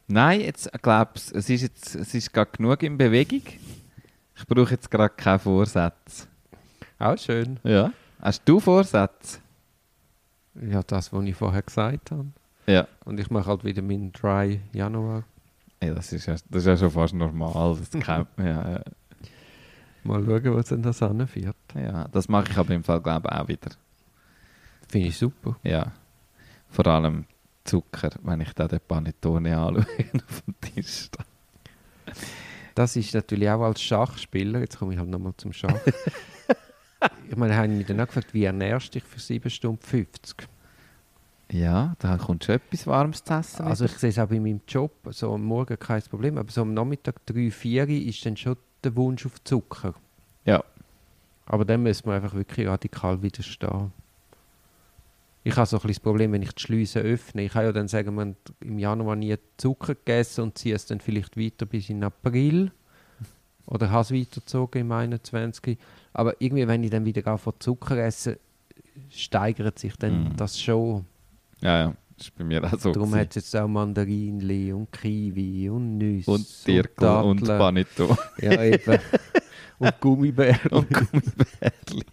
B: Nein, jetzt glaube ich, es ist jetzt es ist gerade genug in Bewegung. Ich brauche jetzt gerade keinen Vorsatz.
A: Auch schön.
B: Ja. Hast du Vorsätze?
A: Ja, das, was ich vorher gesagt habe.
B: Ja.
A: Und ich mache halt wieder meinen Dry Januar.
B: ja das, ist ja, das ist ja schon fast normal. Das kennt man ja, ja.
A: Mal schauen, was denn das anführt.
B: ja. Das mache ich aber im Fall glaube ich auch wieder.
A: Finde ich super.
B: Ja. Vor allem Zucker, wenn ich da den Panettone anschaue auf dem Tisch.
A: Das ist natürlich auch als Schachspieler, jetzt komme ich halt nochmal zum Schach. ich meine, haben mich dann auch gefragt, wie ernährst du dich für 7 Stunden 50?
B: Ja, da kommt schon etwas Warmes zu essen.
A: Also ich sehe es auch bei meinem Job, so am Morgen kein Problem, aber so am Nachmittag 3, 4 ist dann schon der Wunsch auf Zucker.
B: Ja.
A: Aber dann müssen wir einfach wirklich radikal widerstehen. Ich habe so ein bisschen das Problem, wenn ich die Schleuse öffne. Ich kann ja dann sagen, man hat im Januar nie Zucker gegessen und ziehe es dann vielleicht weiter bis in April. Oder habe es weitergezogen im 21. Aber irgendwie, wenn ich dann wieder anfange Zucker essen, steigert sich dann
B: Mhm.
A: das schon.
B: Ja, ja. Das ist bei mir auch so.
A: Darum hat es jetzt auch Mandarinli und Kiwi und Nüsse
B: und Dirkel und
A: Datteln.
B: Panettone.
A: Ja, eben. und Gummibärchen.
B: und Gummibärli.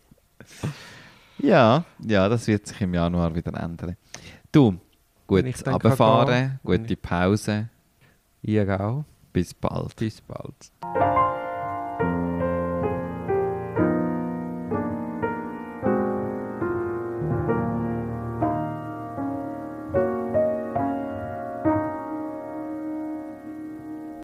B: ja, ja, das wird sich im Januar wieder ändern. Du, gut
A: gehen,
B: gute Pause.
A: Ihr auch.
B: Bis bald.
A: Bis bald.